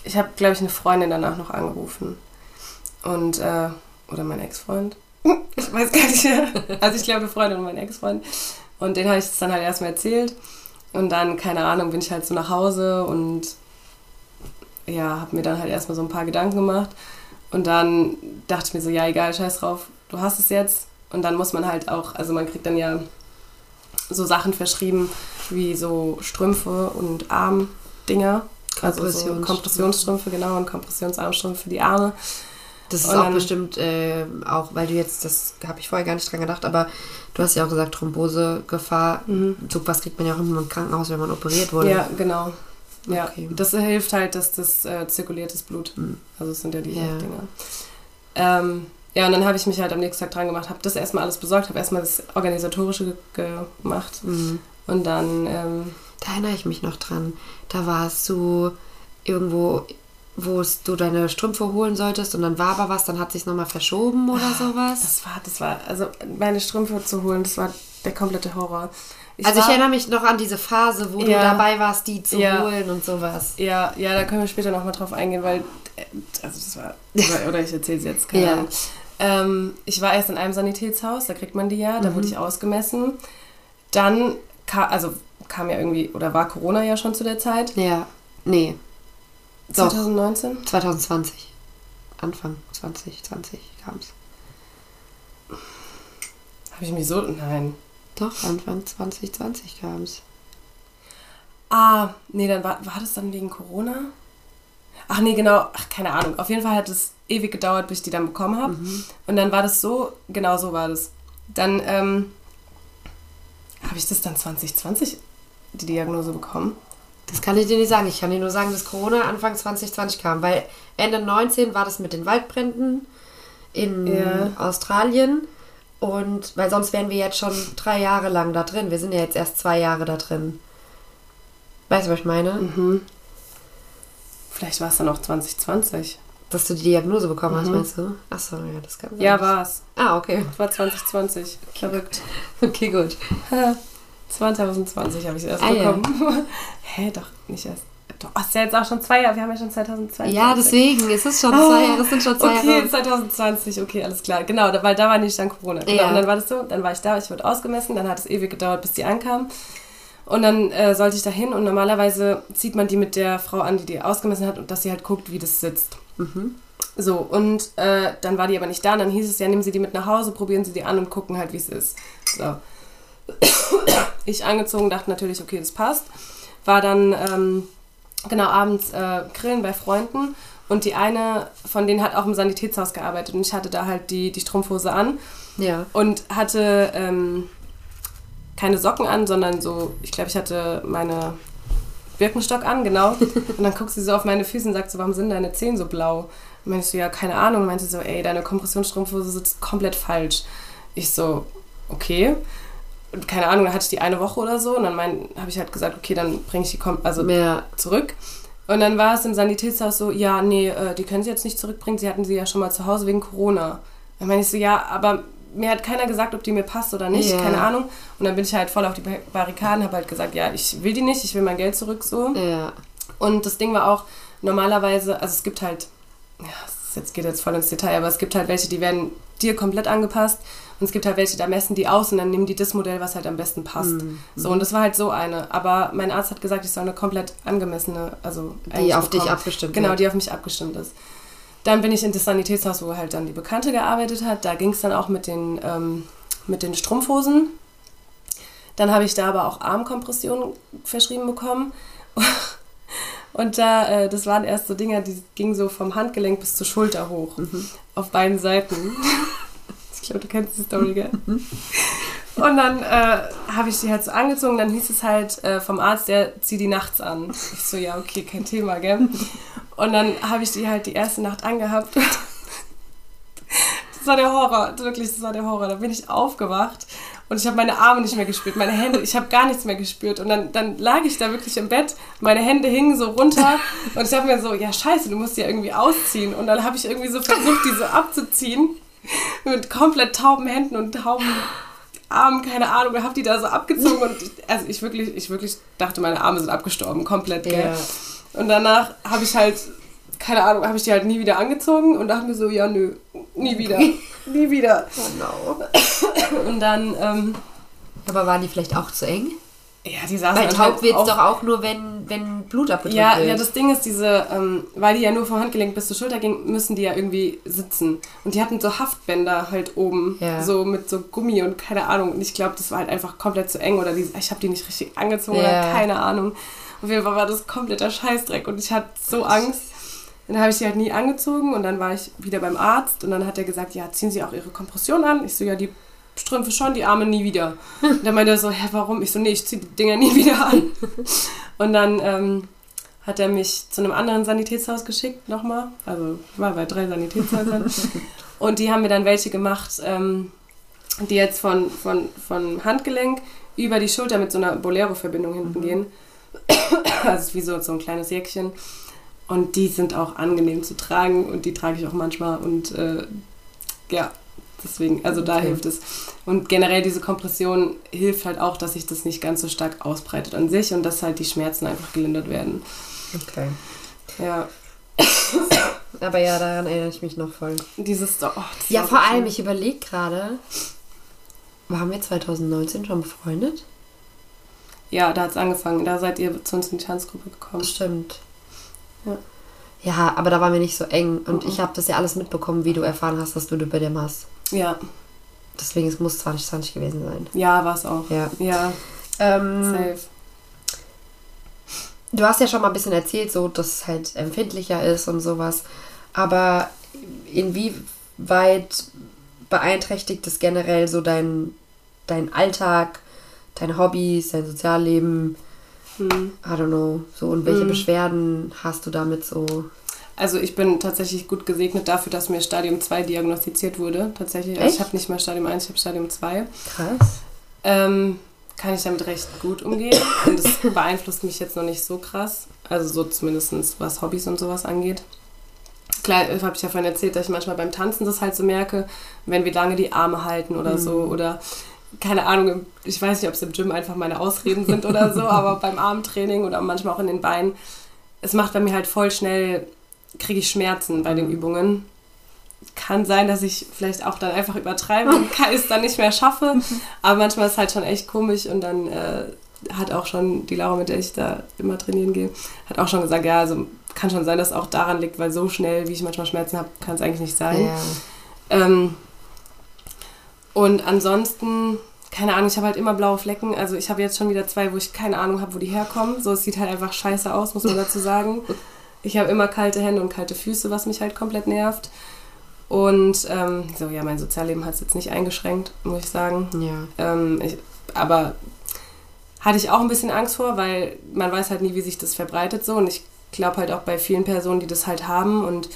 Ich habe, glaube ich, eine Freundin danach noch angerufen und, äh, oder mein Ex-Freund. Ich weiß gar nicht mehr. Also ich glaube, eine Freundin und mein Ex-Freund. Und den habe ich es dann halt erstmal erzählt. Und dann, keine Ahnung, bin ich halt so nach Hause und ja, habe mir dann halt erstmal so ein paar Gedanken gemacht. Und dann dachte ich mir so, ja, egal, scheiß drauf, du hast es jetzt. Und dann muss man halt auch, also man kriegt dann ja so Sachen verschrieben wie so Strümpfe und Armdinger. Also so Kompressionsstrümpfe. Kompressionsstrümpfe, genau, und Kompressionsarmstrümpfe für die Arme. Das ist auch bestimmt äh, auch, weil du jetzt, das habe ich vorher gar nicht dran gedacht, aber du hast ja auch gesagt, Thrombosegefahr. So was kriegt man ja auch immer im Krankenhaus, wenn man operiert wurde. Ja, genau. Ja, Okay. das hilft halt, dass das äh, zirkuliertes Blut. Also es sind ja die Ja. Dinger. Ähm, ja, und dann habe ich mich halt am nächsten Tag dran gemacht, habe das erstmal alles besorgt, habe erstmal das Organisatorische ge gemacht. Mhm. Und dann, ähm, Da erinnere ich mich noch dran. Da warst du irgendwo, wo du deine Strümpfe holen solltest und dann war aber was, dann hat sich nochmal verschoben oder sowas. das war, das war, also meine Strümpfe zu holen, das war der komplette Horror. also ich war- erinnere mich noch an diese Phase, wo du Ja. dabei warst, die zu Ja. holen und sowas. Ja, ja, da können wir später nochmal drauf eingehen, weil, äh, also das war, oder- oder ich erzähle es jetzt, keine Ja. Ahnung. Ähm, ich war erst in einem Sanitätshaus, da kriegt man die ja, da Mhm. wurde ich ausgemessen. Dann, kam, also kam ja irgendwie, oder war Corona ja schon zu der Zeit, Ja, nee, Doch. 2019? 2020. Anfang 2020 kam es. Habe ich mich so, nein. Doch, Anfang 2020 kam es. Ah, nee, dann war, war das dann wegen Corona? Ach nee, genau, ach keine Ahnung. Auf jeden Fall hat es ewig gedauert, bis ich die dann bekommen habe. Und dann war das so, genau so war das. Dann ähm, habe ich das dann 2020 die Diagnose bekommen. Das kann ich dir nicht sagen. Ich kann dir nur sagen, dass Corona Anfang 2020 kam. Weil Ende 19 war das mit den Waldbränden in Ja. Australien. Und weil sonst wären wir jetzt schon drei Jahre lang da drin. Wir sind ja jetzt erst zwei Jahre da drin. Weißt du, was ich meine? Mhm. Vielleicht war es dann auch 2020. Dass du die Diagnose bekommen hast, meinst du? Achso, ja, das kann sein. Ja, war es. Ah, okay. War 2020. Verrückt. Okay, gut. 2020 habe ich es erst Ah, ja. bekommen. Hä, doch, nicht erst. Doch, ist ja jetzt auch schon zwei Jahre. Wir haben ja schon 2022. Ja, deswegen. Es ist schon zwei Jahre. Es sind schon zwei Okay, Jahre. 2020, okay, alles klar. Genau, weil da war nicht dann Corona. Genau, Ja. und dann war das so, dann war ich da, ich wurde ausgemessen, dann hat es ewig gedauert, bis die ankam. Und dann äh, sollte ich da hin und normalerweise zieht man die mit der Frau an, die die ausgemessen hat und dass sie halt guckt, wie das sitzt. So, und äh, dann war die aber nicht da und dann hieß es ja, nehmen Sie die mit nach Hause, probieren Sie die an und gucken halt, wie es ist. So. Ich angezogen, dachte natürlich, okay, das passt. War dann, ähm, genau, abends äh, grillen bei Freunden und die eine von denen hat auch im Sanitätshaus gearbeitet und ich hatte da halt die, die Strumpfhose an Ja. und hatte ähm, keine Socken an, sondern so, ich glaube, ich hatte meine Birkenstock an, genau. Und dann guckt sie so auf meine Füße und sagt so, warum sind deine Zehen so blau? Und meinte ich so, ja, keine Ahnung. Und meinte sie so, ey, deine Kompressionsstrumpfhose sitzt komplett falsch. Ich so, okay. Und keine Ahnung, dann hatte ich die eine Woche oder so und dann habe ich halt gesagt, okay, dann bringe ich die Kom also Mehr. zurück. Und dann war es im Sanitätshaus so, ja, nee, äh, die können sie jetzt nicht zurückbringen, sie hatten sie ja schon mal zu Hause wegen Corona. Dann meine ich so, ja, aber mir hat keiner gesagt, ob die mir passt oder nicht, Ja. keine Ahnung. Und dann bin ich halt voll auf die Bar- Barrikaden, habe halt gesagt, ja, ich will die nicht, ich will mein Geld zurück so. Ja. Und das Ding war auch, normalerweise, also es gibt halt, ja, jetzt geht jetzt voll ins Detail, aber es gibt halt welche, die werden dir komplett angepasst und es gibt halt welche, da messen die aus und dann nehmen die das Modell, was halt am besten passt. So, und das war halt so eine. Aber mein Arzt hat gesagt, ich soll eine komplett angemessene, also Die auf dich bekommen. abgestimmt Genau, wird. die auf mich abgestimmt ist. Dann bin ich in das Sanitätshaus, wo halt dann die Bekannte gearbeitet hat. Da ging es dann auch mit den, ähm, mit den Strumpfhosen. Dann habe ich da aber auch Armkompressionen verschrieben bekommen. Und da, äh, das waren erst so Dinger, die gingen so vom Handgelenk bis zur Schulter hoch. Auf beiden Seiten. Ich glaube, du kennst die Story, gell? Und dann äh, habe ich die halt so angezogen. Dann hieß es halt äh, vom Arzt, der zieht die nachts an. Ich so, ja, okay, kein Thema, gell? Und dann habe ich die halt die erste Nacht angehabt. Das war der Horror, wirklich, das war der Horror. Da bin ich aufgewacht und ich habe meine Arme nicht mehr gespürt, meine Hände, ich habe gar nichts mehr gespürt. Und dann, dann lag ich da wirklich im Bett, meine Hände hingen so runter und ich habe mir so, ja scheiße, du musst die ja irgendwie ausziehen. Und dann habe ich irgendwie so versucht, die so abzuziehen mit komplett tauben Händen und tauben Armen, keine Ahnung, und habe die da so abgezogen und ich, also ich wirklich, ich wirklich dachte, meine Arme sind abgestorben, komplett, gell. Ja. Und danach habe ich halt, keine Ahnung, habe ich die halt nie wieder angezogen und dachte mir so, ja nö, nie wieder, nie wieder. Oh no. Und dann, ähm, Aber waren die vielleicht auch zu eng? Ja, die saßen dann taub halt wird's auch- doch auch nur, wenn, wenn Blut abgedrückt Ja, wird. ja, das Ding ist, diese, ähm, weil die ja nur vom Handgelenk bis zur Schulter ging, müssen die ja irgendwie sitzen. Und die hatten so Haftbänder halt oben, Ja. so mit so Gummi und keine Ahnung. Und ich glaube, das war halt einfach komplett zu eng oder die, ich habe die nicht richtig angezogen Ja. oder keine Ahnung. Auf jeden Fall war das kompletter Scheißdreck und ich hatte so Angst. Dann habe ich sie halt nie angezogen und dann war ich wieder beim Arzt und dann hat er gesagt, ja, ziehen Sie auch Ihre Kompression an. Ich so, ja, die Strümpfe schon, die Arme nie wieder. Und dann meinte er so, hä, warum? Ich so, nee, ich ziehe die Dinger nie wieder an. Und dann ähm, hat er mich zu einem anderen Sanitätshaus geschickt, nochmal. Also ich war bei drei Sanitätshäusern. und die haben mir dann welche gemacht, ähm, die jetzt von, von, von Handgelenk über die Schulter mit so einer Bolero-Verbindung hinten gehen. also wie so, so ein kleines Jäckchen. Und die sind auch angenehm zu tragen und die trage ich auch manchmal. Und äh, ja, deswegen, also da Okay. hilft es. Und generell diese Kompression hilft halt auch, dass sich das nicht ganz so stark ausbreitet an sich und dass halt die Schmerzen einfach gelindert werden. Okay. Ja, Aber ja, daran erinnere ich mich noch voll. dieses. Oh, Ja, vor allem, ich überlege gerade, waren wir 2019 schon befreundet? Ja, da hat es angefangen. Da seid ihr zu uns in die Tanzgruppe gekommen. Stimmt. Ja. Ja, aber da waren wir nicht so eng. Und Mhm. ich habe das ja alles mitbekommen, wie du erfahren hast, dass du Lipödem hast. Ja, Deswegen, es muss 2020 gewesen sein. ja, war es auch. Ja. Ja, Ähm, safe. du hast ja schon mal ein bisschen erzählt, so, dass es halt empfindlicher ist und sowas. Aber inwieweit beeinträchtigt es generell so dein, dein Alltag, deine Hobbys, dein Sozialleben? Hm. I don't know. So, und welche Mhm. Beschwerden hast du damit so? Also ich bin tatsächlich gut gesegnet dafür, dass mir Stadium 2 diagnostiziert wurde. Tatsächlich. Also ich habe nicht mal Stadium 1, ich habe Stadium 2. Krass. Ähm, kann ich damit recht gut umgehen. Und es beeinflusst mich jetzt noch nicht so krass. Also so zumindest was Hobbys und sowas angeht. Klar, habe ich ja vorhin erzählt, dass ich manchmal beim Tanzen das halt so merke, wenn wir lange die Arme halten oder so. Oder keine Ahnung, ich weiß nicht, ob es im Gym einfach meine Ausreden sind oder so, aber beim Armtraining oder manchmal auch in den Beinen, es macht bei mir halt voll schnell, kriege ich Schmerzen bei den Übungen. Kann sein, dass ich vielleicht auch dann einfach übertreibe und es dann nicht mehr schaffe. Aber manchmal ist es halt schon echt komisch und dann, äh, hat auch schon, die Laura, mit der ich da immer trainieren gehe, hat auch schon gesagt, ja, also kann schon sein, dass es auch daran liegt, weil so schnell, wie ich manchmal Schmerzen habe, kann es eigentlich nicht sein. Ja. Ähm, und ansonsten, keine Ahnung, ich habe halt immer blaue Flecken. Also ich habe jetzt schon wieder zwei, wo ich keine Ahnung habe, wo die herkommen. So, es sieht halt einfach scheiße aus, muss man dazu sagen. Ich habe immer kalte Hände und kalte Füße, was mich halt komplett nervt. Und ähm, so, ja, mein Sozialleben hat es jetzt nicht eingeschränkt, muss ich sagen. Ja. Ähm, ich, aber hatte ich auch ein bisschen Angst vor, weil man weiß halt nie, wie sich das verbreitet so. Und ich glaube halt auch bei vielen Personen, die das halt haben und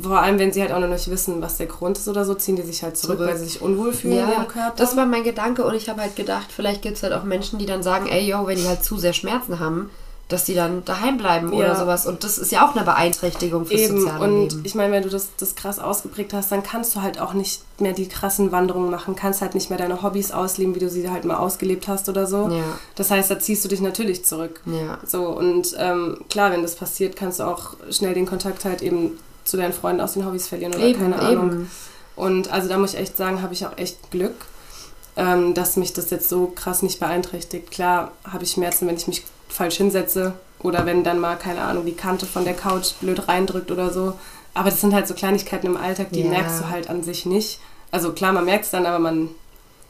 vor allem, wenn sie halt auch noch nicht wissen, was der Grund ist oder so, ziehen die sich halt zurück, Zurück. weil sie sich unwohl fühlen in Ja, ihrem Körper. das war mein Gedanke und ich habe halt gedacht, vielleicht gibt es halt auch Menschen, die dann sagen, ey, yo, wenn die halt zu sehr Schmerzen haben, dass die dann daheim bleiben oder Ja. sowas. Und das ist ja auch eine Beeinträchtigung fürs Eben, soziale und Leben. ich meine, wenn du das, das krass ausgeprägt hast, dann kannst du halt auch nicht mehr die krassen Wanderungen machen, kannst halt nicht mehr deine Hobbys ausleben, wie du sie halt mal ausgelebt hast oder so. Ja. Das heißt, da ziehst du dich natürlich zurück. Ja. So, und ähm, klar, wenn das passiert, kannst du auch schnell den Kontakt halt eben zu deinen Freunden aus den Hobbys verlieren oder Eben, keine Ahnung. eben. Und also da muss ich echt sagen, habe ich auch echt Glück, ähm, dass mich das jetzt so krass nicht beeinträchtigt. Klar habe ich Schmerzen, wenn ich mich falsch hinsetze oder wenn dann mal, keine Ahnung, die Kante von der Couch blöd reindrückt oder so. Aber das sind halt so Kleinigkeiten im Alltag, die Ja. merkst du halt an sich nicht. Also klar, man merkt es dann, aber man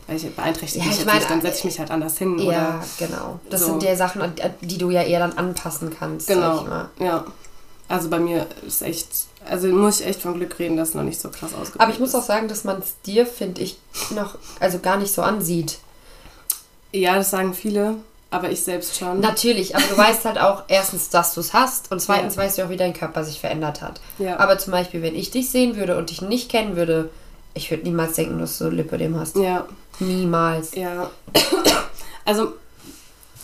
weiß ich, beeinträchtigt Ja, mich ich meine, nicht, dann setze ich mich halt anders hin. Ja, Oder, genau. Das so. sind ja Sachen, an die du ja eher dann anpassen kannst. Sag genau, ich mal. ja. Also bei mir ist echt, also muss ich echt von Glück reden, dass es noch nicht so krass ausgeprägt Aber ich muss auch sagen, dass man es dir, finde ich, noch, also gar nicht so ansieht. Ja, das sagen viele, aber ich selbst schon. Natürlich, aber du weißt halt auch erstens, dass du es hast und zweitens Ja. weißt du auch, wie dein Körper sich verändert hat. Ja. Aber zum Beispiel, wenn ich dich sehen würde und dich nicht kennen würde, ich würde niemals denken, dass du Lipödem hast. ja, Niemals. ja. Also,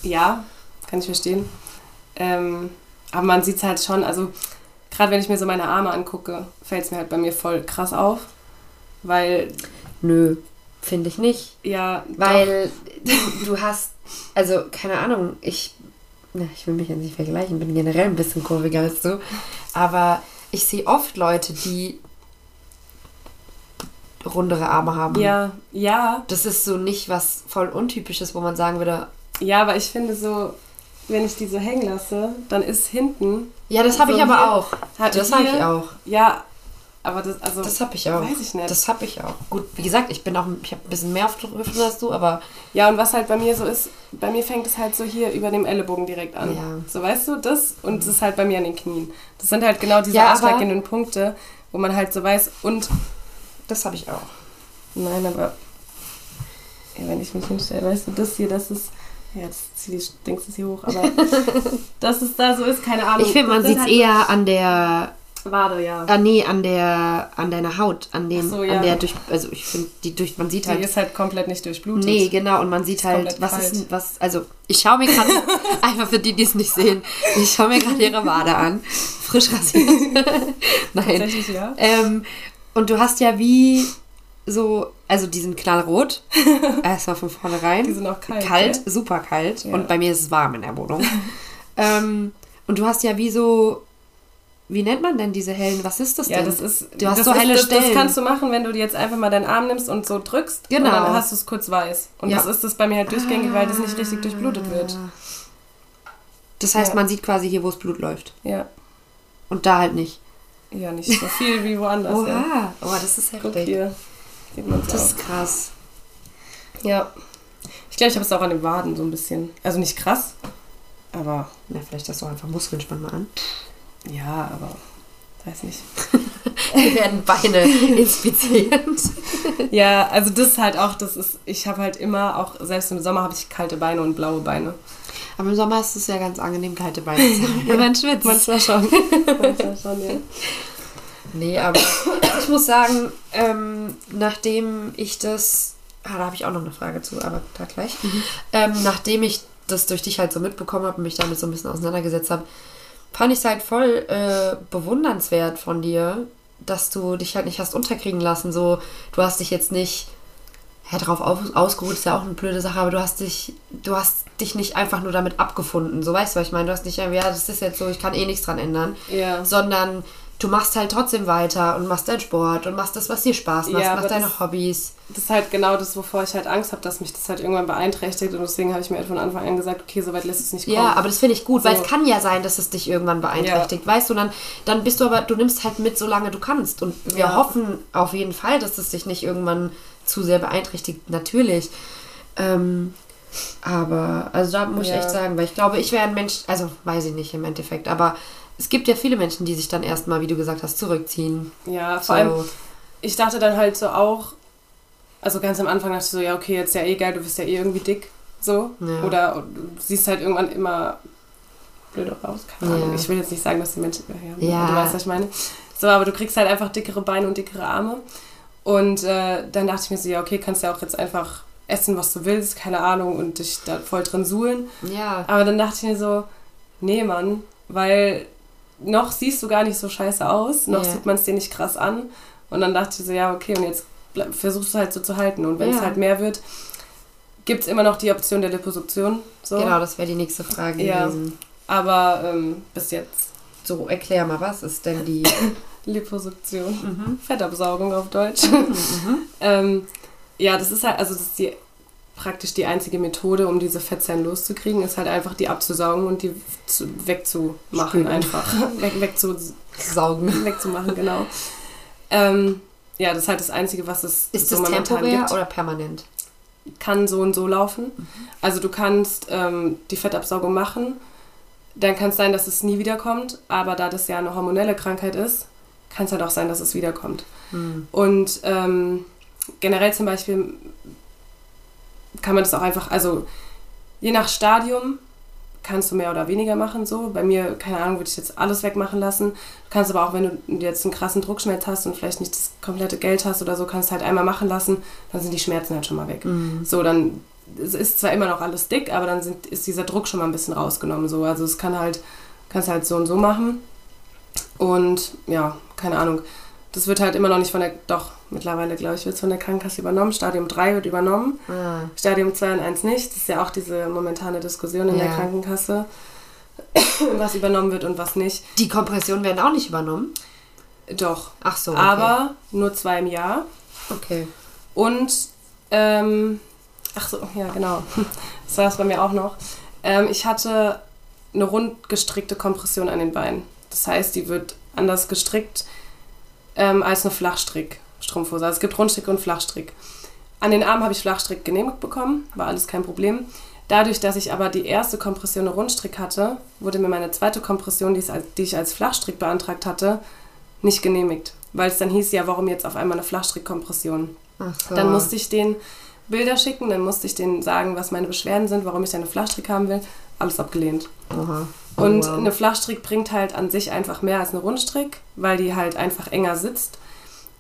ja, kann ich verstehen. Ähm, aber man sieht es halt schon, also gerade wenn ich mir so meine Arme angucke, fällt es mir halt bei mir voll krass auf. Weil, Nö, finde ich nicht. ja, Weil du, du hast, also keine Ahnung, ich, na, ich will mich ja nicht vergleichen, bin generell ein bisschen kurviger als du, aber ich sehe oft Leute, die rundere Arme haben. doch, ja, ja, Das ist so nicht was voll untypisches, wo man sagen würde, ja, aber ich finde so, wenn ich die so hängen lasse, dann ist hinten. ja, das habe So ich aber auch. Das habe ich auch. Ja, aber das, also. Das habe ich auch. Weiß ich nicht. Das habe ich auch. Gut, wie gesagt, ich bin auch, ich habe ein bisschen mehr auf Hüfte als du, aber Ja, und was halt bei mir so ist, bei mir fängt es halt so hier über dem Ellenbogen direkt an. Ja. So, weißt du, das und das ist halt bei mir an den Knien. Das sind halt genau diese Ja, ausschlaggebenden Punkte, wo man halt so weiß, und das habe ich auch. nein, aber ja, wenn ich mich hinstelle, weißt du, das hier, das ist, ja, jetzt zieh die Dings das hier hoch, aber dass es da so ist, keine Ahnung. Ich finde, man sieht es halt eher an der Wade, ja. Ah, nee, an der, an deiner Haut, an dem, so, ja. an der durch, also ich finde, die durch, man sieht Die halt, ist halt komplett nicht durchblutet. nee, genau, und man sieht halt, was kalt. ist, was, also, ich schaue mir gerade, einfach für die, die es nicht sehen, ich schaue mir gerade ihre Wade an, frisch rasiert, nein, Tatsächlich, ja. ähm, und du hast ja wie so, also die sind knallrot, erstmal von vornherein, Die sind auch kalt. kalt, gell? super kalt, Ja. und bei mir ist es warm in der Wohnung, ähm, und du hast ja wie so, wie nennt man denn diese hellen, was ist das Ja, denn? das ist. Du hast so ist, helle das, Stellen. Das kannst du machen, wenn du dir jetzt einfach mal deinen Arm nimmst und so drückst. Genau. Und dann hast du es kurz weiß. Und Ja. das ist das bei mir halt durchgängig, weil das nicht richtig durchblutet wird. Das heißt, Ja. man sieht quasi hier, wo das Blut läuft. Ja. Und da halt nicht. Ja, nicht so viel wie woanders. Ja. Oha, oh, das ist Guck heftig. hier. Sieht man's Das ist krass. Ja. Ich glaube, ich habe es auch an den Waden so ein bisschen. Also nicht krass, aber Na, vielleicht hast du auch einfach Muskeln, spann mal an. Ja, aber weiß nicht. Wir werden Beine inspiziert. Ja, also das ist halt auch, das ist, ich habe halt immer, auch selbst im Sommer habe ich kalte Beine und blaue Beine. Aber im Sommer ist es ja ganz angenehm, kalte Beine zu haben. Wenn man schwitzt. Manchmal schon. Manchmal schon, ja. Nee, aber ich muss sagen, ähm, nachdem ich das. Ah, da habe ich auch noch eine Frage zu, aber da gleich. Ähm, nachdem ich das durch dich halt so mitbekommen habe und mich damit so ein bisschen auseinandergesetzt habe, fand ich es halt voll äh, bewundernswert von dir, dass du dich halt nicht hast unterkriegen lassen. So, du hast dich jetzt nicht ja, drauf aus, ausgeruht, ist ja auch eine blöde Sache, aber du hast dich, du hast dich nicht einfach nur damit abgefunden. So weißt du, was ich meine? Du hast nicht, ja, das ist jetzt so, ich kann eh nichts dran ändern Ja. sondern du machst halt trotzdem weiter und machst deinen Sport und machst das, was dir Spaß macht, Ja, machst deine das- Hobbys. Das ist halt genau das, wovor ich halt Angst habe, dass mich das halt irgendwann beeinträchtigt. Und deswegen habe ich mir halt von Anfang an gesagt, okay, so weit lässt es nicht kommen. Ja, aber das finde ich gut, weil So. es kann ja sein, dass es dich irgendwann beeinträchtigt, weißt du, dann, dann bist du aber, du nimmst halt mit, solange du kannst. Und wir Ja. hoffen auf jeden Fall, dass es dich nicht irgendwann zu sehr beeinträchtigt, natürlich. Ähm, aber, also da muss ich Ja. echt sagen, weil ich glaube, ich wäre ein Mensch, also weiß ich nicht im Endeffekt, aber es gibt ja viele Menschen, die sich dann erstmal, wie du gesagt hast, zurückziehen. ja, vor So. allem, ich dachte dann halt so auch, also ganz am Anfang dachte ich so, ja, okay, jetzt ist ja eh geil, du bist ja eh irgendwie dick. So. Ja. Oder du siehst halt irgendwann immer blöder raus. Keine Ja. Ahnung. Ich will jetzt nicht sagen, dass die Menschen. Ja, Ja. Du weißt, was ich meine. So, aber du kriegst halt einfach dickere Beine und dickere Arme. Und äh, dann dachte ich mir so, ja, okay, kannst ja auch jetzt einfach essen, was du willst, keine Ahnung, und dich da voll drin suhlen. Ja. Aber dann dachte ich mir so, nee, Mann, weil noch siehst du gar nicht so scheiße aus, noch Ja. sieht man es dir nicht krass an. Und dann dachte ich so, ja, okay, und jetzt versuchst du halt so zu halten. Und wenn es Ja. halt mehr wird, gibt es immer noch die Option der Liposuktion. So. Genau, das wäre die nächste Frage Ja. gewesen. Aber ähm, bis jetzt So, erklär mal, was ist denn die... Liposuktion. Mhm. Fettabsaugung auf Deutsch. ähm, ja, das ist halt, also das ist die praktisch die einzige Methode, um diese Fettzellen loszukriegen, ist halt einfach die abzusaugen und die zu, wegzumachen Spülen. einfach. Weg, wegzu, Saugen. wegzumachen, genau. Ähm, ja, das ist halt das Einzige, was es Ist so das momentan temporär gibt. oder permanent? Kann so und so laufen. Also du kannst ähm, die Fettabsaugung machen, dann kann es sein, dass es nie wiederkommt, aber da das ja eine hormonelle Krankheit ist, kann es halt auch sein, dass es wiederkommt. Hm. Und ähm, generell zum Beispiel kann man das auch einfach, also je nach Stadium kannst du mehr oder weniger machen so. Bei mir, keine Ahnung, würde ich jetzt alles wegmachen lassen. Du kannst aber auch, wenn du jetzt einen krassen Druckschmerz hast und vielleicht nicht das komplette Geld hast oder so, kannst du halt einmal machen lassen, dann sind die Schmerzen halt schon mal weg. Mhm. So, dann es ist zwar immer noch alles dick, aber dann sind, ist dieser Druck schon mal ein bisschen rausgenommen. So. Also es kann halt, kannst halt so und so machen. Und ja, keine Ahnung. Das wird halt immer noch nicht von der, doch, mittlerweile glaube ich, wird es von der Krankenkasse übernommen. Stadium 3 wird übernommen, Ah, Stadium 2 und 1 nicht. Das ist ja auch diese momentane Diskussion in der Ja. Krankenkasse, was übernommen wird und was nicht. die Kompressionen werden auch nicht übernommen? Doch, Ach so, okay. aber nur zwei im Jahr. Okay. Und, ähm, ach so, ja, genau. Das war es bei mir auch noch. Ähm, ich hatte eine rund gestrickte Kompression an den Beinen. Das heißt, die wird anders gestrickt ähm, als eine Flachstrick-Strumpfhose. Also es gibt Rundstrick und Flachstrick. An den Armen habe ich Flachstrick genehmigt bekommen, war alles kein Problem. Dadurch, dass ich aber die erste Kompression eine Rundstrick hatte, wurde mir meine zweite Kompression, die, ich als Flachstrick beantragt hatte, nicht genehmigt. Weil es dann hieß, ja, warum jetzt auf einmal eine Flachstrickkompression? Ach so. Dann musste ich den Bilder schicken, dann musste ich denen sagen, was meine Beschwerden sind, warum ich eine Flachstrick haben will. Alles abgelehnt. Oha. Oh, Und wow. eine Flachstrick bringt halt an sich einfach mehr als eine Rundstrick, weil die halt einfach enger sitzt.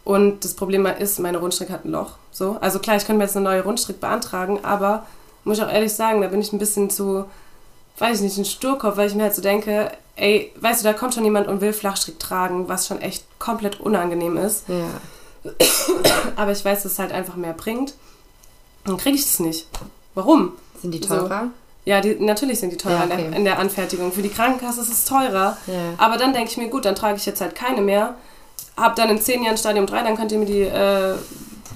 Und das Problem ist, meine Rundstrick hat ein Loch. So. Also klar, ich könnte mir jetzt eine neue Rundstrick beantragen, aber muss ich auch ehrlich sagen, da bin ich ein bisschen zu, weiß ich nicht, ein Sturkopf, weil ich mir halt so denke, ey, weißt du, da kommt schon jemand und will Flachstrick tragen, was schon echt komplett unangenehm ist. Ja. Aber ich weiß, dass es halt einfach mehr bringt. Dann kriege ich das nicht. Warum? Sind die teurer? Ja, die, natürlich sind die teurer Ja, in, okay. der, in der Anfertigung. Für die Krankenkasse ist es teurer. Ja. Aber dann denke ich mir, gut, dann trage ich jetzt halt keine mehr. Hab dann in 10 Jahren Stadium 3, dann könnt ihr mir die äh,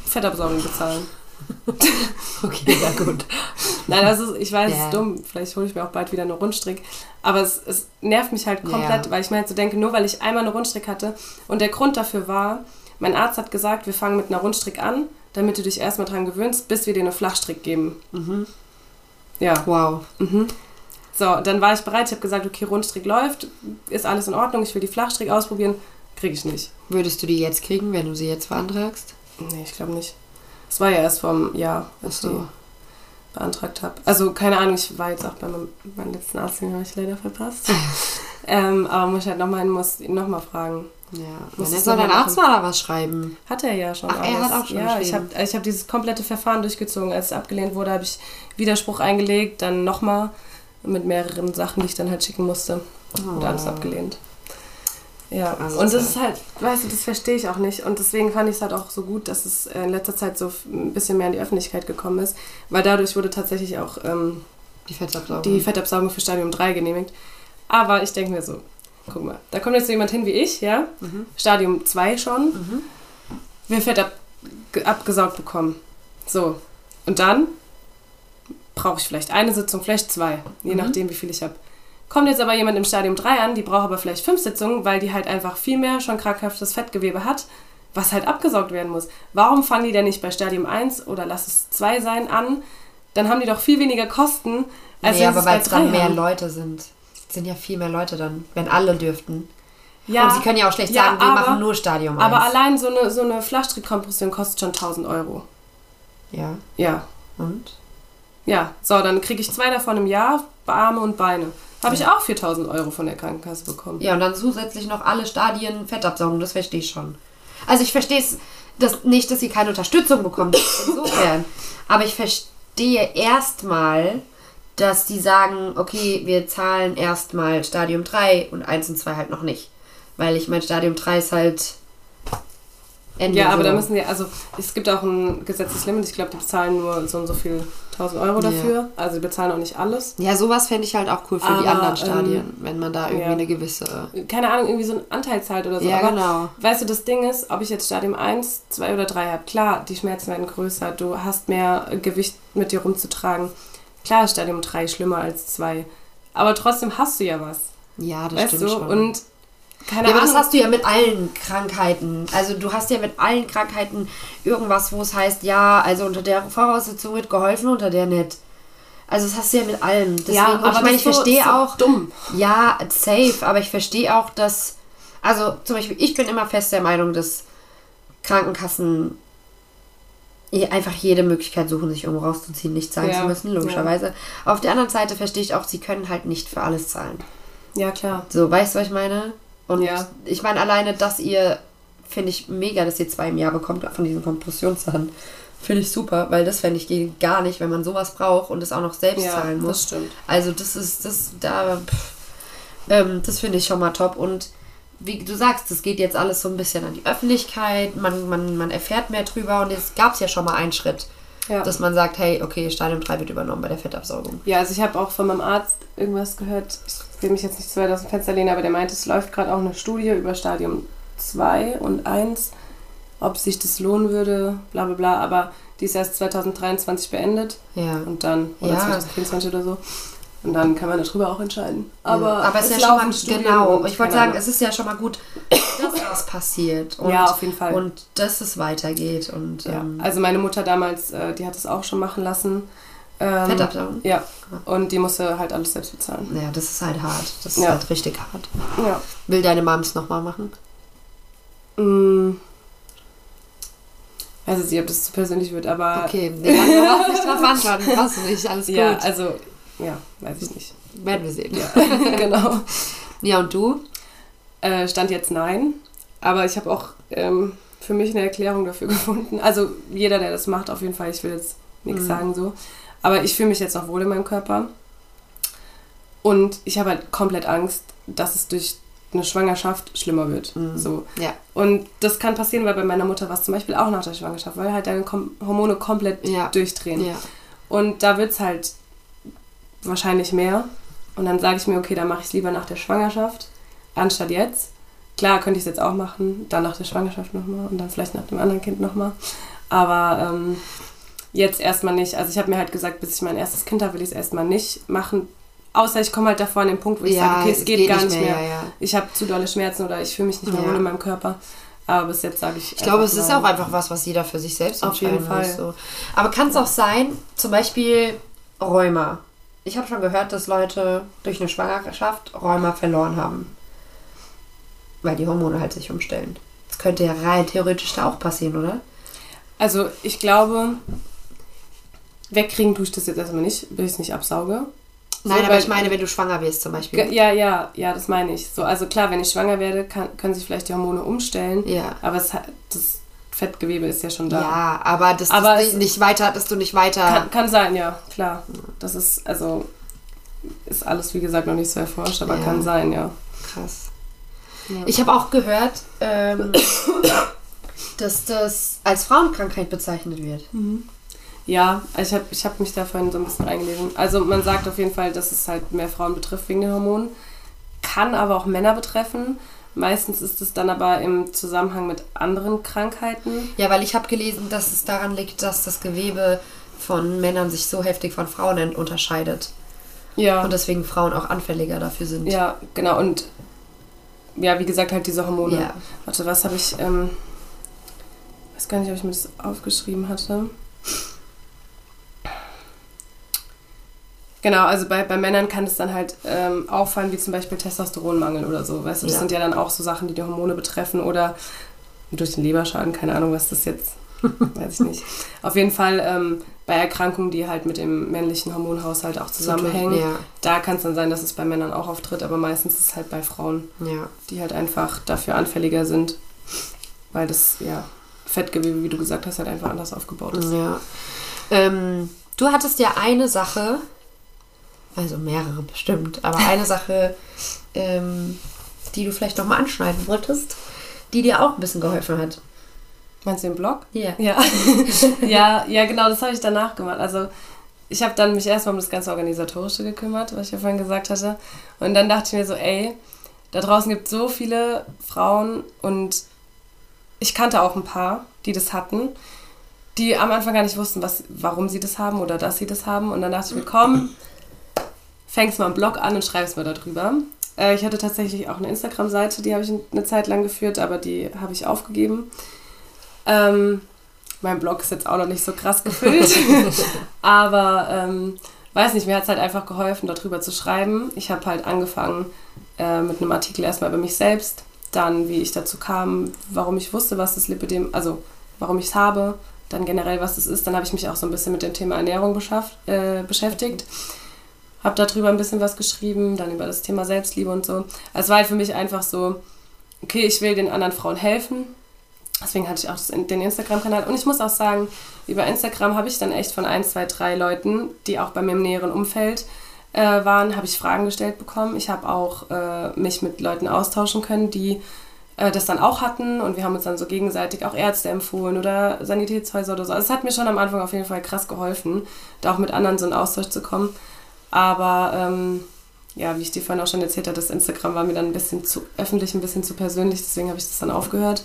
Fettabsaugung bezahlen. Okay, ja gut. Nein, also ich weiß, es Ja. ist dumm. Vielleicht hole ich mir auch bald wieder eine Rundstrick. Aber es, es nervt mich halt komplett, Ja. weil ich mir halt so denke, nur weil ich einmal eine Rundstrick hatte. Und der Grund dafür war, mein Arzt hat gesagt, wir fangen mit einer Rundstrick an, damit du dich erstmal dran gewöhnst, bis wir dir eine Flachstrick geben. Mhm. Ja. Wow. Mhm. So, dann war ich bereit. Ich habe gesagt, okay, Rundstrick läuft, ist alles in Ordnung. Ich will die Flachstrick ausprobieren. Kriege ich nicht. Würdest du die jetzt kriegen, wenn du sie jetzt beantragst? Nee, ich glaube nicht. Es war ja erst vor einem Jahr, als ich so. die beantragt habe. Also, keine Ahnung, ich war jetzt auch bei meinem, meinem letzten Arzt, den habe ich leider verpasst. ähm, aber muss ich halt nochmal ihn nochmal fragen. Ja. Muss Dann soll dein Arzt mal da was schreiben. Hat er ja schon. Ach, er alles. hat auch schon Ja, ich habe ich hab dieses komplette Verfahren durchgezogen. Als es abgelehnt wurde, habe ich Widerspruch eingelegt, dann nochmal mit mehreren Sachen, die ich dann halt schicken musste. Und alles Oh. abgelehnt. Ja, Also und das ist halt, weißt du, das verstehe ich auch nicht. Und deswegen fand ich es halt auch so gut, dass es in letzter Zeit so ein bisschen mehr in die Öffentlichkeit gekommen ist. Weil dadurch wurde tatsächlich auch ähm, Die Fettabsaugung. die Fettabsaugung für Stadium 3 genehmigt. Aber ich denke mir so, guck mal, da kommt jetzt so jemand hin wie ich, ja, Stadium 2 schon, will Fett ab, ge- abgesaugt bekommen. So, und dann brauche ich vielleicht eine Sitzung, vielleicht zwei, je nachdem, wie viel ich habe. Kommt jetzt aber jemand im Stadium 3 an, die braucht aber vielleicht fünf Sitzungen, weil die halt einfach viel mehr schon krankhaftes Fettgewebe hat, was halt abgesaugt werden muss. Warum fangen die denn nicht bei Stadium 1 oder lass es 2 sein an? Dann haben die doch viel weniger Kosten, als nee, wenn aber weil es dann 3 mehr haben. Leute sind. Sind ja viel mehr Leute dann, wenn alle dürften. Ja, Und sie können ja auch schlecht ja, sagen, wir aber- machen nur Stadium 1. Aber allein so eine, so eine Flachstrickkompression kostet schon 1000 Euro. Ja, Ja. und? Ja, so, dann kriege ich zwei davon im Jahr, Arme und Beine. Habe ich auch 4000 Euro von der Krankenkasse bekommen. Ja, und dann zusätzlich noch alle Stadien Fettabsaugung, das verstehe ich schon. Also ich verstehe es das nicht, dass sie keine Unterstützung bekommt, insofern. Aber ich verstehe erstmal, dass die sagen, okay, wir zahlen erstmal Stadium 3 und 1 und 2 halt noch nicht. Weil ich mein Stadium 3 ist halt Ende. Ja, aber so. da müssen wir, also es gibt auch ein gesetzliches Limit. Ich glaube, die bezahlen nur so und so viel 1000 Euro dafür. Also die bezahlen auch nicht alles. Ja, sowas fände ich halt auch cool für die Aber, anderen Stadien, ähm, wenn man da irgendwie ja. eine gewisse. Keine Ahnung, irgendwie so ein Anteil zahlt oder so. Ja, aber genau. weißt du, das Ding ist, ob ich jetzt Stadium 1, 2 oder 3 habe, klar, die Schmerzen werden größer, du hast mehr Gewicht mit dir rumzutragen. Klar ist Stadium 3 schlimmer als 2. Aber trotzdem hast du ja was. Ja, das weißt stimmt du? schon. Und keine Ja, aber Ahnung. das hast du ja mit allen Krankheiten. Also du hast ja mit allen Krankheiten irgendwas, wo es heißt, ja, also unter der Voraussetzung wird geholfen, unter der nicht. Also das hast du ja mit allem. Deswegen, ja, und ich meine, ich so- verstehe so auch, dumm. ja, safe, aber ich verstehe auch, dass, also zum Beispiel, ich bin immer fest der Meinung, dass Krankenkassen einfach jede Möglichkeit suchen, sich irgendwo rauszuziehen, nicht zahlen Ja, zu müssen, logischerweise. Auf der anderen Seite verstehe ich auch, sie können halt nicht für alles zahlen. Ja, klar. So, weißt du, was ich meine? Und Ja. ich meine, alleine, dass ihr, finde ich mega, dass ihr zwei im Jahr bekommt von diesen Kompressionssachen. Finde ich super, weil das fände ich geht gar nicht, wenn man sowas braucht und es auch noch selbst Ja, zahlen muss. das stimmt. Also das ist, das, da, pff, ähm, das finde ich schon mal top. Und wie du sagst, das geht jetzt alles so ein bisschen an die Öffentlichkeit, man, man, man erfährt mehr drüber und jetzt gab es ja schon mal einen Schritt, Ja. dass man sagt, hey, okay, Stadium 3 wird übernommen bei der Fettabsaugung. Ja, also ich habe auch von meinem Arzt irgendwas gehört, ich will mich jetzt nicht zu weit aus dem Fenster lehnen, aber der meinte, es läuft gerade auch eine Studie über Stadium 2 und 1, ob sich das lohnen würde, bla bla bla, aber die ist erst 2023 beendet Ja. und dann, oder Ja. 2024 oder so. Und dann kann man darüber auch entscheiden. Aber, aber es ist ja schon mal, Studien genau, ich wollte sagen, es ist ja schon mal gut, dass was passiert. Und, Ja, auf jeden Fall. Und dass es weitergeht und Ja, ähm, also meine Mutter damals, äh, die hat es auch schon machen lassen. Ähm, Fettabsaugung? Ja, und die musste halt alles selbst bezahlen. Ja, das ist halt hart. Das ist Ja. halt richtig hart. Ja. Will deine Moms nochmal machen? Mm. Weiß jetzt nicht, ob das zu persönlich wird, aber Okay, nee, darfst nicht drauf antworten. Brauchst du nicht, alles gut. ja, also, ja, weiß ich nicht. Werden wir sehen. Ja, Ja, genau. und du? Äh, stand jetzt nein, aber ich habe auch ähm, für mich eine Erklärung dafür gefunden. Also jeder, der das macht, auf jeden Fall, ich will jetzt nichts Mhm. sagen so. Aber ich fühle mich jetzt noch wohl in meinem Körper. Und ich habe halt komplett Angst, dass es durch eine Schwangerschaft schlimmer wird. Mhm. So. Ja. Und das kann passieren, weil bei meiner Mutter war es zum Beispiel auch nach der Schwangerschaft, weil halt deine Kom Hormone komplett Ja. durchdrehen. Ja. Und da wird es halt wahrscheinlich mehr. Und dann sage ich mir, okay, dann mache ich es lieber nach der Schwangerschaft, anstatt jetzt. Klar, könnte ich es jetzt auch machen, dann nach der Schwangerschaft nochmal und dann vielleicht nach dem anderen Kind nochmal. Aber ähm, jetzt erstmal nicht. Also ich habe mir halt gesagt, bis ich mein erstes Kind habe, will ich es erstmal nicht machen. Außer ich komme halt davor an den Punkt, wo ich Ja, sage, okay, es geht, geht gar nicht mehr, mehr. ja, ja. Ich habe zu dolle Schmerzen oder ich fühle mich nicht mehr wohl in meinem Körper. Aber bis jetzt sage ich. Ich glaube, es ist auch einfach was, was jeder für sich selbst Auf jeden entscheiden muss. Fall. So. Aber kann es auch sein, zum Beispiel Rheuma. Ich habe schon gehört, dass Leute durch eine Schwangerschaft Rheuma verloren haben. Weil die Hormone halt sich umstellen. Das könnte ja rein theoretisch da auch passieren, oder? Also ich glaube, wegkriegen tue ich das jetzt erstmal nicht, bis ich es nicht absauge. Nein, So, aber weil- ich meine, wenn du schwanger wirst zum Beispiel. Ja, ja, ja, das meine ich. So, also klar, wenn ich schwanger werde, kann, können sich vielleicht die Hormone umstellen. Ja. Aber es, hat- das Fettgewebe ist ja schon da. Ja, aber das Aber es- nicht weiter, dass du nicht weiter. Kann, kann sein, ja, klar. Das ist, also, ist alles, wie gesagt, noch nicht so erforscht, aber Ja. kann sein, ja. Krass. Ja. Ich habe auch gehört, ähm, dass das als Frauenkrankheit bezeichnet wird. Ja, ich habe ich hab mich da vorhin so ein bisschen reingelesen. Also man sagt auf jeden Fall, dass es halt mehr Frauen betrifft wegen den Hormonen. kann aber auch Männer betreffen. Meistens ist es dann aber im Zusammenhang mit anderen Krankheiten. Ja, weil ich habe gelesen, dass es daran liegt, dass das Gewebe von Männern sich so heftig von Frauen unterscheidet. Ja. Und deswegen Frauen auch anfälliger dafür sind. Ja, genau. Und ja, wie gesagt, halt diese Hormone. Ja. Warte, was habe ich. Ähm, weiß gar nicht, ob ich mir das aufgeschrieben hatte. Genau, also bei, bei Männern kann es dann halt ähm, auffallen, wie zum Beispiel Testosteronmangel oder so. Weißt du, das Ja. sind ja dann auch so Sachen, die die Hormone betreffen oder durch den Leberschaden, keine Ahnung, was das jetzt, weiß ich nicht. Auf jeden Fall ähm, bei Erkrankungen, die halt mit dem männlichen Hormonhaushalt auch zusammenhängen, Ja, da kann es dann sein, dass es bei Männern auch auftritt, aber meistens ist es halt bei Frauen, ja. die halt einfach dafür anfälliger sind, weil das, ja, Fettgewebe, wie du gesagt hast, halt einfach anders aufgebaut ist. ja. Ähm, du hattest ja eine Sache, also mehrere bestimmt, aber eine Sache, ähm, die du vielleicht nochmal anschneiden wolltest, die dir auch ein bisschen geholfen hat. Meinst du den Blog? Ja. Ja, ja, ja, genau, das habe ich danach gemacht. Also ich habe dann mich erstmal um das ganze Organisatorische gekümmert, was ich ja vorhin gesagt hatte. Und dann dachte ich mir so, ey, da draußen gibt es so viele Frauen und ich kannte auch ein paar, die das hatten, die am Anfang gar nicht wussten, was, warum sie das haben oder dass sie das haben. Und dann dachte ich mir, komm, fängst mal einen Blog an und schreibst mal darüber. Äh, ich hatte tatsächlich auch eine Instagram-Seite, die habe ich eine Zeit lang geführt, aber die habe ich aufgegeben. Ähm, mein Blog ist jetzt auch noch nicht so krass gefüllt, aber ähm, weiß nicht, mir hat es halt einfach geholfen, darüber zu schreiben. Ich habe halt angefangen äh, mit einem Artikel erstmal über mich selbst, dann wie ich dazu kam, warum ich wusste, was das Lipidem, also warum ich es habe, dann generell, was es ist. Dann habe ich mich auch so ein bisschen mit dem Thema Ernährung äh, beschäftigt. Habe darüber ein bisschen was geschrieben, dann über das Thema Selbstliebe und so. Es war halt für mich einfach so, okay, ich will den anderen Frauen helfen. Deswegen hatte ich auch den Instagram-Kanal. Und ich muss auch sagen, über Instagram habe ich dann echt von ein, zwei, drei Leuten, die auch bei mir im näheren Umfeld äh, waren, habe ich Fragen gestellt bekommen. Ich habe auch äh, mich mit Leuten austauschen können, die äh, das dann auch hatten. Und wir haben uns dann so gegenseitig auch Ärzte empfohlen oder Sanitätshäuser oder so. Also es hat mir schon am Anfang auf jeden Fall krass geholfen, da auch mit anderen so in Austausch zu kommen. Aber ähm, ja, wie ich dir vorhin auch schon erzählt habe, das Instagram war mir dann ein bisschen zu öffentlich, ein bisschen zu persönlich, deswegen habe ich das dann aufgehört.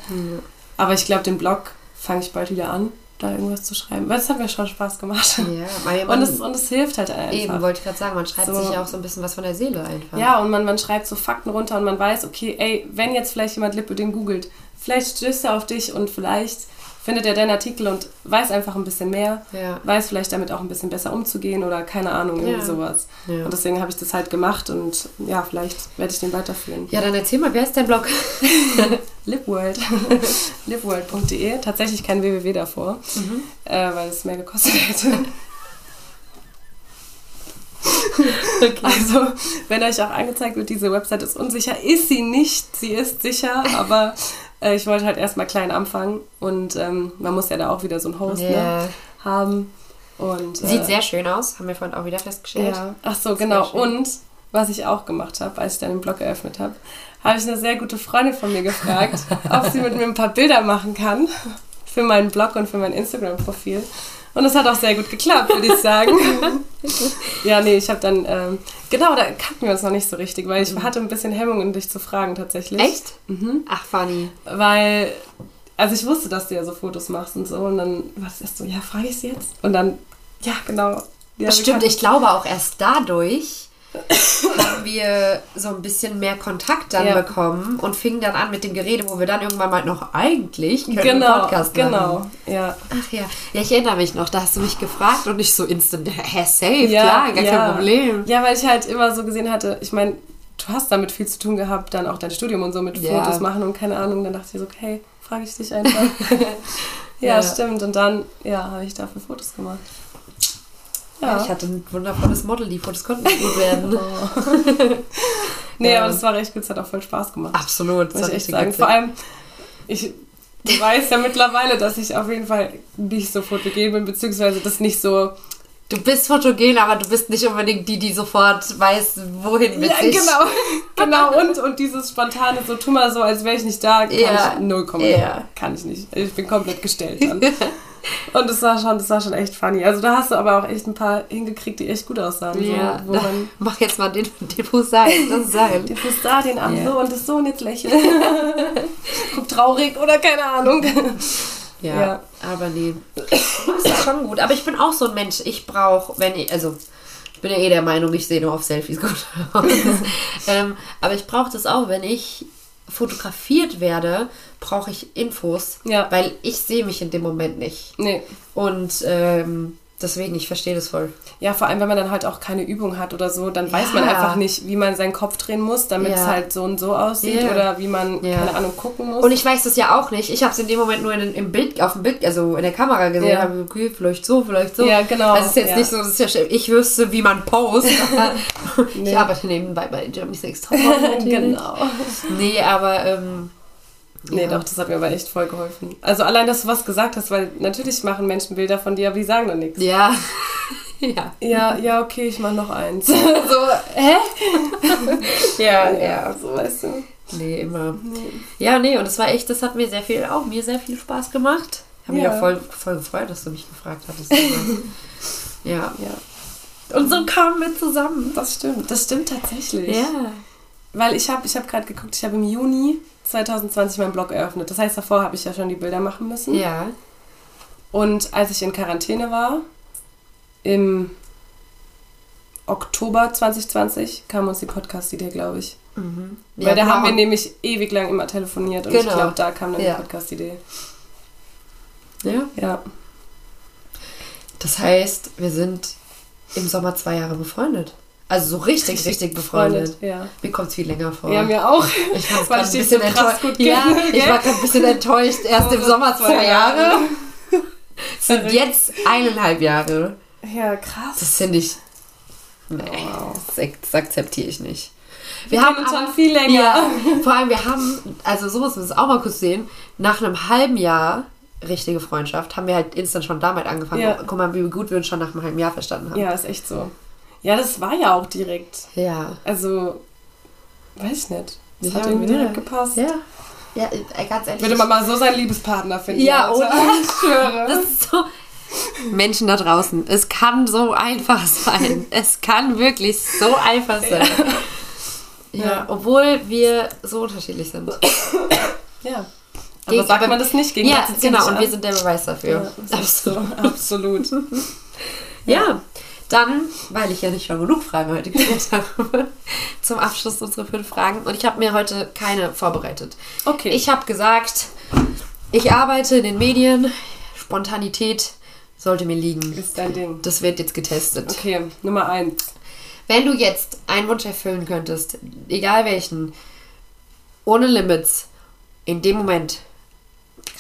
Aber ich glaube, den Blog fange ich bald wieder an, da irgendwas zu schreiben. Weil es hat mir schon Spaß gemacht. Ja, weil Und es, und es hilft halt einfach. eben, wollte ich gerade sagen, man schreibt So. sich ja auch so ein bisschen was von der Seele einfach. Ja, und man, man schreibt so Fakten runter und man weiß, okay, ey, wenn jetzt vielleicht jemand Lipidem googelt, vielleicht stößt er auf dich und vielleicht findet er deinen Artikel und weiß einfach ein bisschen mehr, Ja. weiß vielleicht damit auch ein bisschen besser umzugehen oder keine Ahnung, irgendwie Ja. sowas. Ja. Und deswegen habe ich das halt gemacht und ja, vielleicht werde ich den weiterführen. Ja, dann erzähl mal, wer ist dein Blog? Lipworld. Lipworld.de. Tatsächlich kein www davor, äh, weil es mehr gekostet hätte. Also, wenn euch auch angezeigt wird, diese Website ist unsicher, ist sie nicht. Sie ist sicher, aber äh, ich wollte halt erstmal klein anfangen und ähm, man muss ja da auch wieder so einen Host ne, Ja. haben. Und, Sieht äh, sehr schön aus, haben wir vorhin auch wieder festgestellt. ja, ach so, genau. Und was ich auch gemacht habe, als ich dann den Blog eröffnet habe, habe ich eine sehr gute Freundin von mir gefragt, ob sie mit mir ein paar Bilder machen kann für meinen Blog und für mein Instagram-Profil. Und es hat auch sehr gut geklappt, würde ich sagen. ja, nee, ich habe dann, ähm, genau, da kannten wir uns noch nicht so richtig, weil ich hatte ein bisschen Hemmungen, dich zu fragen tatsächlich. Echt? Mhm. Ach, funny. Weil, also ich wusste, dass du ja so Fotos machst und so. Und dann war es erst so, ja, frage ich sie jetzt? Und dann, ja, genau. Ja, wir Stimmt, kannten- ich glaube auch erst dadurch haben wir so ein bisschen mehr Kontakt dann Ja. bekommen und fingen dann an mit dem Gerede, wo wir dann irgendwann mal noch eigentlich können Genau, Podcast machen. genau, ja. Ach ja. ja, ich erinnere mich noch, da hast du mich gefragt und ich so instant, hä, safe, ja, klar, gar ja. kein Problem. Ja, weil ich halt immer so gesehen hatte, ich meine, du hast damit viel zu tun gehabt, dann auch dein Studium und so mit. Fotos machen und keine Ahnung. Dann dachte ich so, okay, frage ich dich einfach. ja, Ja. stimmt. Und dann, ja, habe ich dafür Fotos gemacht. Ja. Ich hatte ein wundervolles Model, die Fotos konnten nicht gut werden. nee, Ja. aber das war echt gut, es hat auch voll Spaß gemacht. Absolut, muss ich echt sagen. Vor allem, ich du weißt ja mittlerweile, dass ich auf jeden Fall nicht so fotogen bin, beziehungsweise das nicht so Du bist fotogen, aber du bist nicht unbedingt die, die sofort weiß, wohin mit Ja, sich. genau. Genau, und, und dieses spontane, so tu mal so, als wäre ich nicht da, kann Ja. ich null kommen. Ja. Kann ich nicht. Ich bin komplett gestellt dann. Und das war schon, das war schon echt funny. Also da hast du aber auch echt ein paar hingekriegt, die echt gut aussahen. Ja, So, mach jetzt mal den, den sein. Das sein. den da, den Arm Ja. so und das so und jetzt lächeln. Guck traurig oder keine Ahnung. Ja, Ja. aber nee. Das ist schon gut. Aber ich bin auch so ein Mensch. Ich brauche, wenn ich, also ich bin ja eh der Meinung, ich sehe nur auf Selfies gut aus. ähm, aber ich brauche das auch, wenn ich fotografiert werde, brauche ich Infos, Ja. weil ich sehe mich in dem Moment nicht. Nee. Und ähm, deswegen, ich verstehe das voll. Ja, vor allem, wenn man dann halt auch keine Übung hat oder so, dann weiß man Ja. einfach nicht, wie man seinen Kopf drehen muss, damit Ja. es halt so und so aussieht Ja. oder wie man, Ja. keine Ahnung, gucken muss. Und ich weiß das ja auch nicht. Ich habe es in dem Moment nur in, im Bild, auf dem Bild, also in der Kamera gesehen. Ja. Habe okay, vielleicht so, vielleicht so. Ja, genau, Also es ist jetzt ja. nicht so, das ist ja. Ich wüsste, wie man post. Nee. Ich arbeite nebenbei bei Germany Sex Top. genau. Nee, aber ähm, Nee, Ja. doch, das hat mir aber echt voll geholfen. Also allein, dass du was gesagt hast, weil natürlich machen Menschen Bilder von dir, aber die sagen dann nichts. ja. ja. Ja, ja, okay, ich mach noch eins. so, hä? Ja, Ja, so weißt du. Nee, immer. Ja, nee, und das war echt, das hat mir sehr viel, auch mir sehr viel Spaß gemacht. Ich habe mich Ja. auch voll, voll gefreut, dass du mich gefragt hattest. ja. Ja, Und so kamen wir zusammen. das stimmt. Das stimmt tatsächlich. Ja. Weil ich habe ich hab gerade geguckt, ich habe im Juni 2020 meinen Blog eröffnet. Das heißt, davor habe ich ja schon die Bilder machen müssen. Ja. Und als ich in Quarantäne war, im Oktober 2020, kam uns die Podcast-Idee, glaube ich. Mhm. Weil da genau. haben wir nämlich ewig lang immer telefoniert und ich Genau. glaube, da kam dann Ja. die Podcast-Idee. Ja. Ja. Das heißt, wir sind im Sommer zwei Jahre befreundet. Also so richtig, richtig, befreundet. Ja. Mir kommt es viel länger vor. Ja, mir auch. ich grad ich ein so bisschen krass enttäuscht. gut Ja, kenne, ich war gerade ein bisschen enttäuscht. Erst im So Sommer zwei Jahre. Sind jetzt eineinhalb Jahre. Ja, krass. Das finde ich. Nee, Wow. das, ak- das akzeptiere ich nicht. Wir haben uns schon viel länger. Ja, vor allem, wir haben, also so muss man es auch mal kurz sehen, nach einem halben Jahr richtige Freundschaft haben wir halt instant schon damit angefangen. Ja. Guck mal, wie gut wir uns schon nach einem halben Jahr verstanden haben. Ja, ist echt so. Ja, das war ja auch direkt. Ja. Also, weiß ich nicht. Das Ja, hat irgendwie ja. direkt gepasst. Ja. Ja, äh, ganz ehrlich. Würde man mal so seinen Liebespartner finden. Ja, oder? Ich schwöre. Das ist so. Menschen da draußen, es kann so einfach sein. Es kann wirklich so einfach sein. Ja, Ja. obwohl wir so unterschiedlich sind. Ja. Aber Gegen- sagt aber- man das nicht gegen Ja, genau, und an. wir sind der Beweis dafür. Ja, so. Absolut. Ja, dann, weil ich ja nicht schon genug Fragen heute gestellt habe, zum Abschluss unsere fünf Fragen. Und ich habe mir heute keine vorbereitet. Okay. Ich habe gesagt, ich arbeite in den Medien, Spontanität sollte mir liegen. ist dein Ding. Das wird jetzt getestet. Okay, Nummer eins. Wenn du jetzt einen Wunsch erfüllen könntest, egal welchen, ohne Limits, in dem Moment,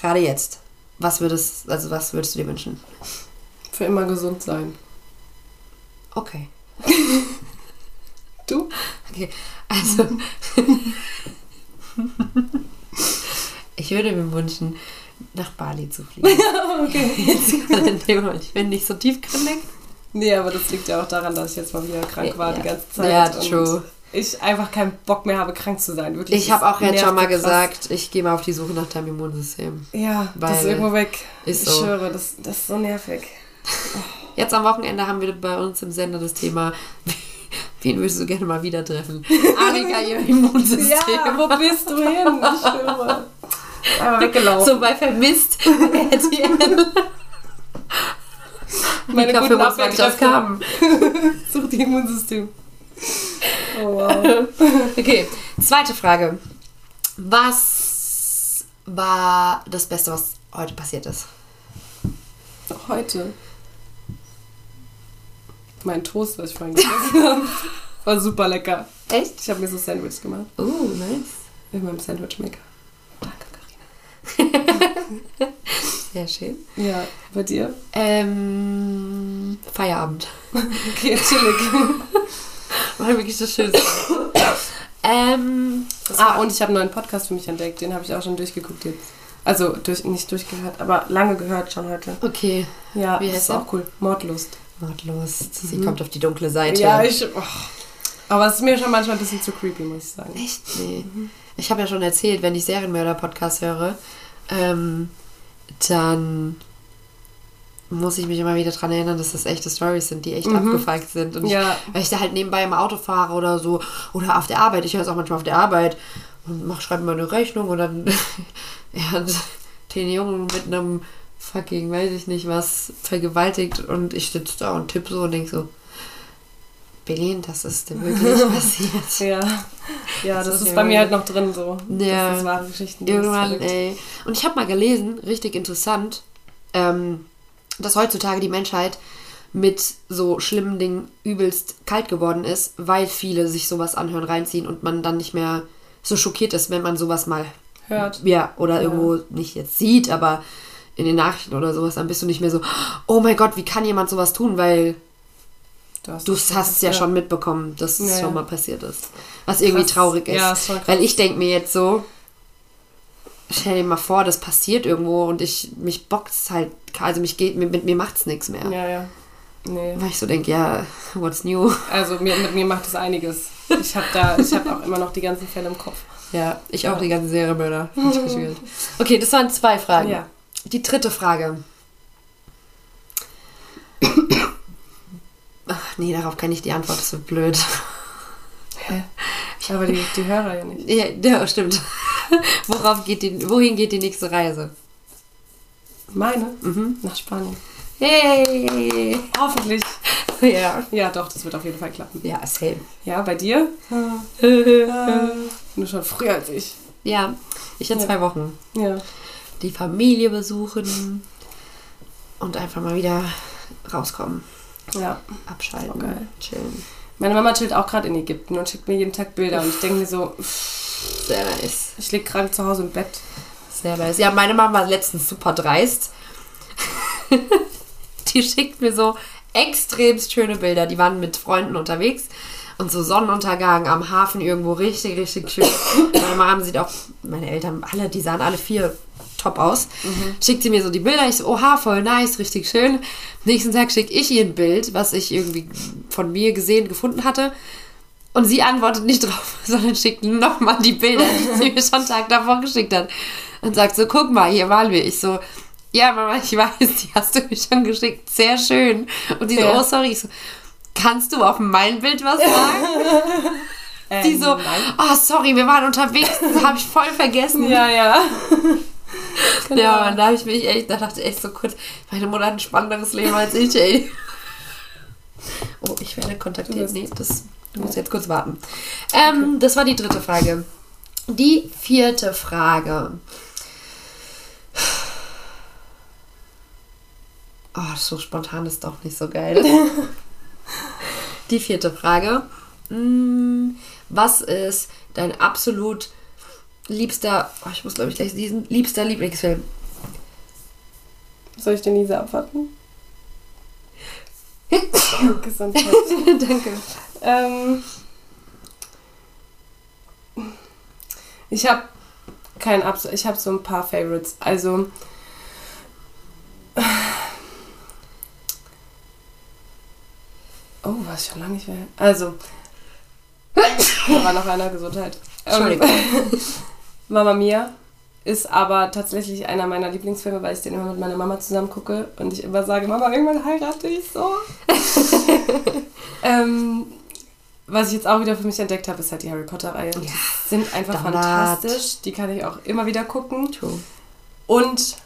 gerade jetzt, was würdest, also was würdest du dir wünschen? Für immer gesund sein. Okay. Du? Okay, also. ich würde mir wünschen, nach Bali zu fliegen. Okay. Jetzt. Ich bin nicht so tiefgründig. Nee, aber das liegt ja auch daran, dass ich jetzt mal wieder krank war die Ja. ganze Zeit. Ja, und true. Ich einfach keinen Bock mehr habe, krank zu sein. Wirklich. Ich habe auch jetzt schon mal krass. gesagt, ich gehe mal auf die Suche nach deinem Immunsystem. Ja, das ist irgendwo weg. ist ich so. schwöre, das, das ist so nervig. Jetzt am Wochenende haben wir bei uns im Sender das Thema, wen würdest du gerne mal wieder treffen? Annika, ihr Immunsystem. Ja, wo bist du hin? Ich schwöre. Weggelaufen. So bei Vermisst. Meine Mika guten 25 aus Abwehrkräfte. Kamen. Such die Immunsystem. Oh, wow. Okay, zweite Frage. Was war das Beste, was heute passiert ist? Heute. Mein Toast, was ich vorhin gegessen habe, war super lecker. Echt? Ich habe mir so Sandwich gemacht. Oh, nice. In meinem Sandwichmaker. Danke, Karina. Sehr schön. Ja, bei dir? Ähm, Feierabend. Okay, chillig. War wirklich so schön. ähm, ah, und ich habe einen neuen Podcast für mich entdeckt. Den habe ich auch schon durchgeguckt jetzt. Also durch, nicht durchgehört, aber lange gehört schon heute. Okay, Ja, Wie das heißt ist auch cool. Mordlust. Mordlust. Sie kommt auf die dunkle Seite. Ja, ich. Oh. Aber es ist mir schon manchmal ein bisschen zu creepy, muss ich sagen. Echt? Nee. Ich habe ja schon erzählt, wenn ich Serienmörder-Podcast höre, ähm, dann muss ich mich immer wieder dran erinnern, dass das echte Stories sind, die echt abgefuckt sind. Und Ja. ich, weil ich da halt nebenbei im Auto fahre oder so oder auf der Arbeit, ich höre es auch manchmal auf der Arbeit und mach, schreibe mal eine Rechnung und dann hat den Jungen mit einem fucking, weiß ich nicht was, vergewaltigt und ich sitze da und tippe so und denk so, Berlin, das ist wirklich passiert. Ja, ja das, Das ist ist bei ja- mir halt noch drin so. Ja. Das ist wahre Geschichten. Irgendwann, ey. Und ich habe mal gelesen, richtig interessant, ähm, dass heutzutage die Menschheit mit so schlimmen Dingen übelst kalt geworden ist, weil viele sich sowas anhören, reinziehen und man dann nicht mehr so schockiert ist, wenn man sowas mal Hört. ja, oder irgendwo nicht jetzt sieht, aber in den Nachrichten oder sowas, dann bist du nicht mehr so, oh mein Gott, wie kann jemand sowas tun, weil Du hast es es ja, ja. schon mitbekommen, dass es Ja, schon ja. mal passiert ist. Was irgendwie Krass. traurig ist. Ja, weil ich denke mir jetzt so, stell dir mal vor, das passiert irgendwo und ich, mich bockt's halt, also mich geht, mit, mit mir macht's nichts mehr. Ja, ja. Nee. Weil ich so denke, ja, what's new? Also mir, mit mir macht es einiges. Ich habe da, ich habe auch immer noch die ganzen Fälle im Kopf. Ja, ich auch die ganzen Serienmörder. Okay, das waren zwei Fragen. Ja. Die dritte Frage. Ach, nee, darauf kann ich die Antwort, das wird blöd. Hä? Aber die, die Hörer ja nicht. Ja, ja stimmt. Worauf geht die, wohin geht die nächste Reise? Meine? Mhm. Nach Spanien. Hey! Hoffentlich. Ja. Ja, doch, das wird auf jeden Fall klappen. Ja, same. Ja, bei dir? Nur schon früher als ich. Ja, ich in Ja. zwei Wochen. Ja. Die Familie besuchen und einfach mal wieder rauskommen, Ja. abschalten, geil. chillen. Meine Mama chillt auch gerade in Ägypten und schickt mir jeden Tag Bilder. Und ich denke mir so, Sehr nice. ich lieg gerade zu Hause im Bett. Sehr nice. Ja, meine Mama war letztens super dreist. die schickt mir so extremst schöne Bilder. Die waren mit Freunden unterwegs und so Sonnenuntergang am Hafen irgendwo richtig, richtig schön. meine Mama sieht auch, meine Eltern, alle, die sahen alle vier top aus. Schickt sie mir so die Bilder. Ich so, oha, voll nice, richtig schön. Nächsten Tag schicke ich ihr ein Bild, was ich irgendwie von mir gesehen, gefunden hatte. Und sie antwortet nicht drauf, sondern schickt nochmal die Bilder, die sie mir schon einen Tag davor geschickt hat. Und sagt so, guck mal, hier waren wir. Ich so, ja, Mama, ich weiß, die hast du mir schon geschickt. Sehr schön. Und die so, Ja. oh, sorry. Ich so, kannst du auf mein Bild was sagen? Ähm, Die so, nein. oh, sorry, wir waren unterwegs. Das habe ich voll vergessen. Ja, ja. Genau. Ja, und da habe ich mich echt, da dachte ich echt so kurz, meine Mutter hat ein spannenderes Leben als ich, ey. Oh, ich werde kontaktiert. Nee, das, du musst jetzt kurz warten. Ähm, Das war die dritte Frage. Die vierte Frage. Oh, so spontan ist doch nicht so geil. die vierte Frage. Mm, Was ist dein absolut liebster, oh, ich muss glaube ich gleich diesen, liebster Lieblingsfilm? Soll ich den Lisa abwarten? Gesundheit. Danke. Ähm, ich habe kein Abs ich habe so ein paar Favorites. Also Oh, was schon lange nicht mehr. Also da war noch einer Gesundheit. Ähm, Entschuldigung. Mama Mia ist aber tatsächlich einer meiner Lieblingsfilme, weil ich den immer mit meiner Mama zusammen gucke und ich immer sage, Mama, irgendwann heirate ich so. ähm, was ich jetzt auch wieder für mich entdeckt habe, ist halt die Harry Potter-Reihe. Die sind einfach Standard. fantastisch. Die kann ich auch immer wieder gucken. True. Und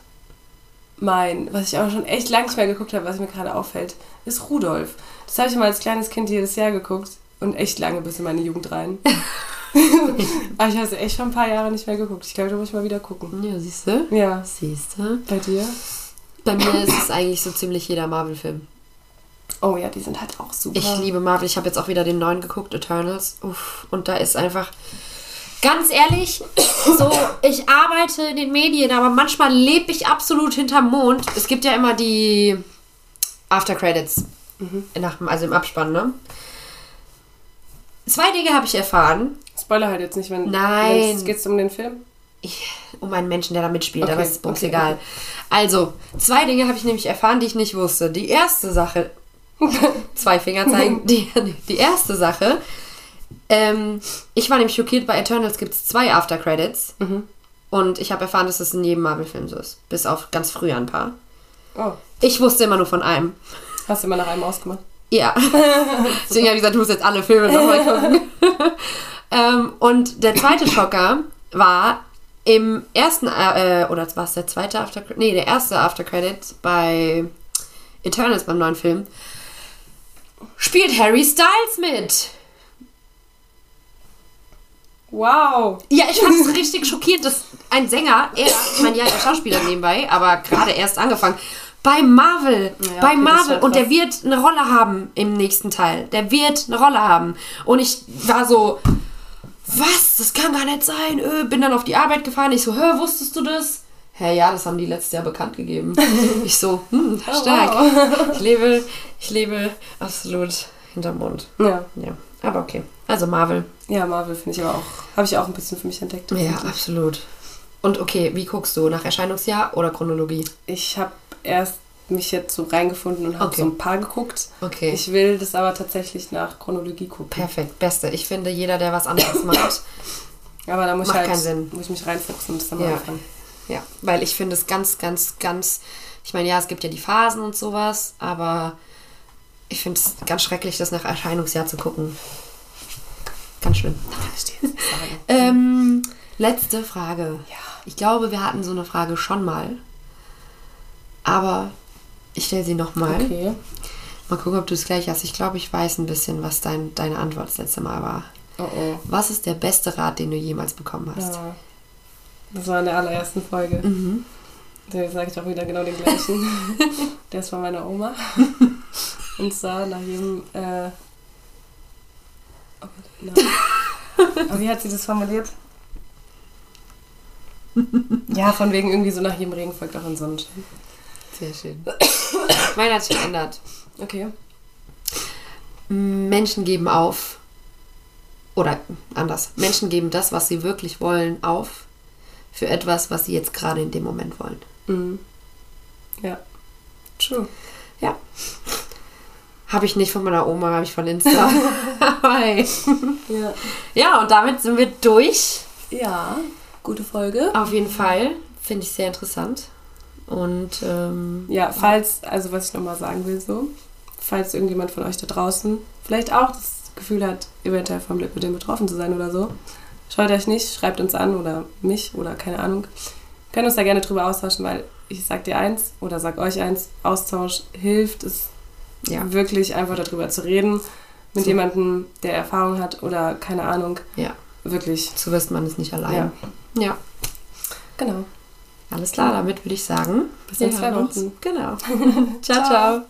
mein, was ich auch schon echt lange nicht mehr geguckt habe, was mir gerade auffällt, ist Rudolf. Das habe ich mal als kleines Kind jedes Jahr geguckt und echt lange bis in meine Jugend rein. Aber ich habe es echt schon ein paar Jahre nicht mehr geguckt. Ich glaube, da muss ich mal wieder gucken. Ja, siehst du? Ja, Siehst du? bei dir? Bei mir ist es eigentlich so ziemlich jeder Marvel-Film. Oh ja, die sind halt auch super. Ich liebe Marvel. Ich habe jetzt auch wieder den neuen geguckt, Eternals. Uff. Und da ist einfach. Ganz ehrlich, so, ich arbeite in den Medien, aber manchmal lebe ich absolut hinterm Mond. Es gibt ja immer die After Credits. Nach, dem- also im Abspann, ne? Zwei Dinge habe ich erfahren. Spoiler halt jetzt nicht, wenn Nein. Geht es um den Film? Ich, um einen Menschen, der da mitspielt, Okay, aber es ist uns okay. egal. Also, zwei Dinge habe ich nämlich erfahren, die ich nicht wusste. Die erste Sache, zwei Finger zeigen, die, die erste Sache, ähm, ich war nämlich schockiert, bei Eternals gibt es zwei After Credits. Mhm. Und ich habe erfahren, dass das in jedem Marvel-Film so ist. Bis auf ganz früher ein paar. Oh, Ich wusste immer nur von einem. hast du immer nach einem ausgemacht? Ja. Deswegen habe ich gesagt, du musst jetzt alle Filme nochmal gucken. ähm, und der zweite Schocker war im ersten, äh, oder war es der zweite After Nee, der erste After Credit bei Eternals beim neuen Film. Spielt Harry Styles mit. Wow! Ja, ich fand es richtig schockierend, dass ein Sänger, er, ich meine, ja, er Schauspieler nebenbei, aber gerade erst angefangen, bei Marvel, Ja, bei okay, Marvel, und der wird eine Rolle haben im nächsten Teil. Der wird eine Rolle haben. Und ich war so, was? Das kann gar nicht sein. Ö, bin dann auf die Arbeit gefahren. Ich so, hör, wusstest du das? Hä, ja, das haben die letztes Jahr bekannt gegeben. ich so, hm, stark. Ich lebe, ich lebe absolut hinterm Mond. Ja. Ja, aber okay. Also Marvel. Ja, Marvel finde ich aber auch, habe ich auch ein bisschen für mich entdeckt. Ja, absolut. Und okay, wie guckst du? Nach Erscheinungsjahr oder Chronologie? Ich habe erst mich jetzt so reingefunden und habe Okay. so ein paar geguckt. Okay. Ich will das aber tatsächlich nach Chronologie gucken. Perfekt, beste. Ich finde, jeder, der was anderes macht, Aber da muss Macht ich halt keinen Sinn. muss ich mich reinfuchsen und das dann mal Ja. anfangen. ja, weil ich finde es ganz, ganz, ganz. Ich meine, ja, es gibt ja die Phasen und sowas, aber ich finde es ganz schrecklich, das nach Erscheinungsjahr zu gucken. Ganz schlimm. Ähm, letzte Frage. Ja. Ich glaube, wir hatten so eine Frage schon mal. Aber ich stelle sie nochmal. Okay. Mal gucken, ob du es gleich hast. Ich glaube, ich weiß ein bisschen, was dein, deine Antwort das letzte Mal war. Oh oh. Was ist der beste Rat, den du jemals bekommen hast? Ja. Das war in der allerersten Folge. Mhm. Da sage ich auch wieder genau den gleichen. Der ist von meiner Oma. Und zwar nach jedem. Äh oh wie hat sie das formuliert? Ja, von wegen irgendwie so nach jedem Regen folgt auch ein Sonnenschein. Sehr schön. Meiner hat sich verändert. Okay. Menschen geben auf. Oder anders. Menschen geben das, was sie wirklich wollen, auf. Für etwas, was sie jetzt gerade in dem Moment wollen. Mhm. Ja. True. Ja. Habe ich nicht von meiner Oma, habe ich von Insta. Hey. Ja. Ja, und damit sind wir durch. Ja. Gute Folge. Auf jeden Fall. Finde ich sehr interessant. Und ähm, Ja, falls, also was ich nochmal sagen will, so, falls irgendjemand von euch da draußen vielleicht auch das Gefühl hat, eventuell vom Lipödem betroffen zu sein oder so, scheut euch nicht, schreibt uns an oder mich oder keine Ahnung. Können uns da gerne drüber austauschen, weil ich sag dir eins oder sag euch eins, Austausch hilft, es ja, wirklich einfach darüber zu reden mit So. jemandem, der Erfahrung hat oder keine Ahnung, ja. wirklich. So wirst man es nicht allein. Ja. Genau. Alles klar, damit würde ich sagen, Bis in wir zwei hören uns. Wochen. Genau. ciao, Ciao. ciao.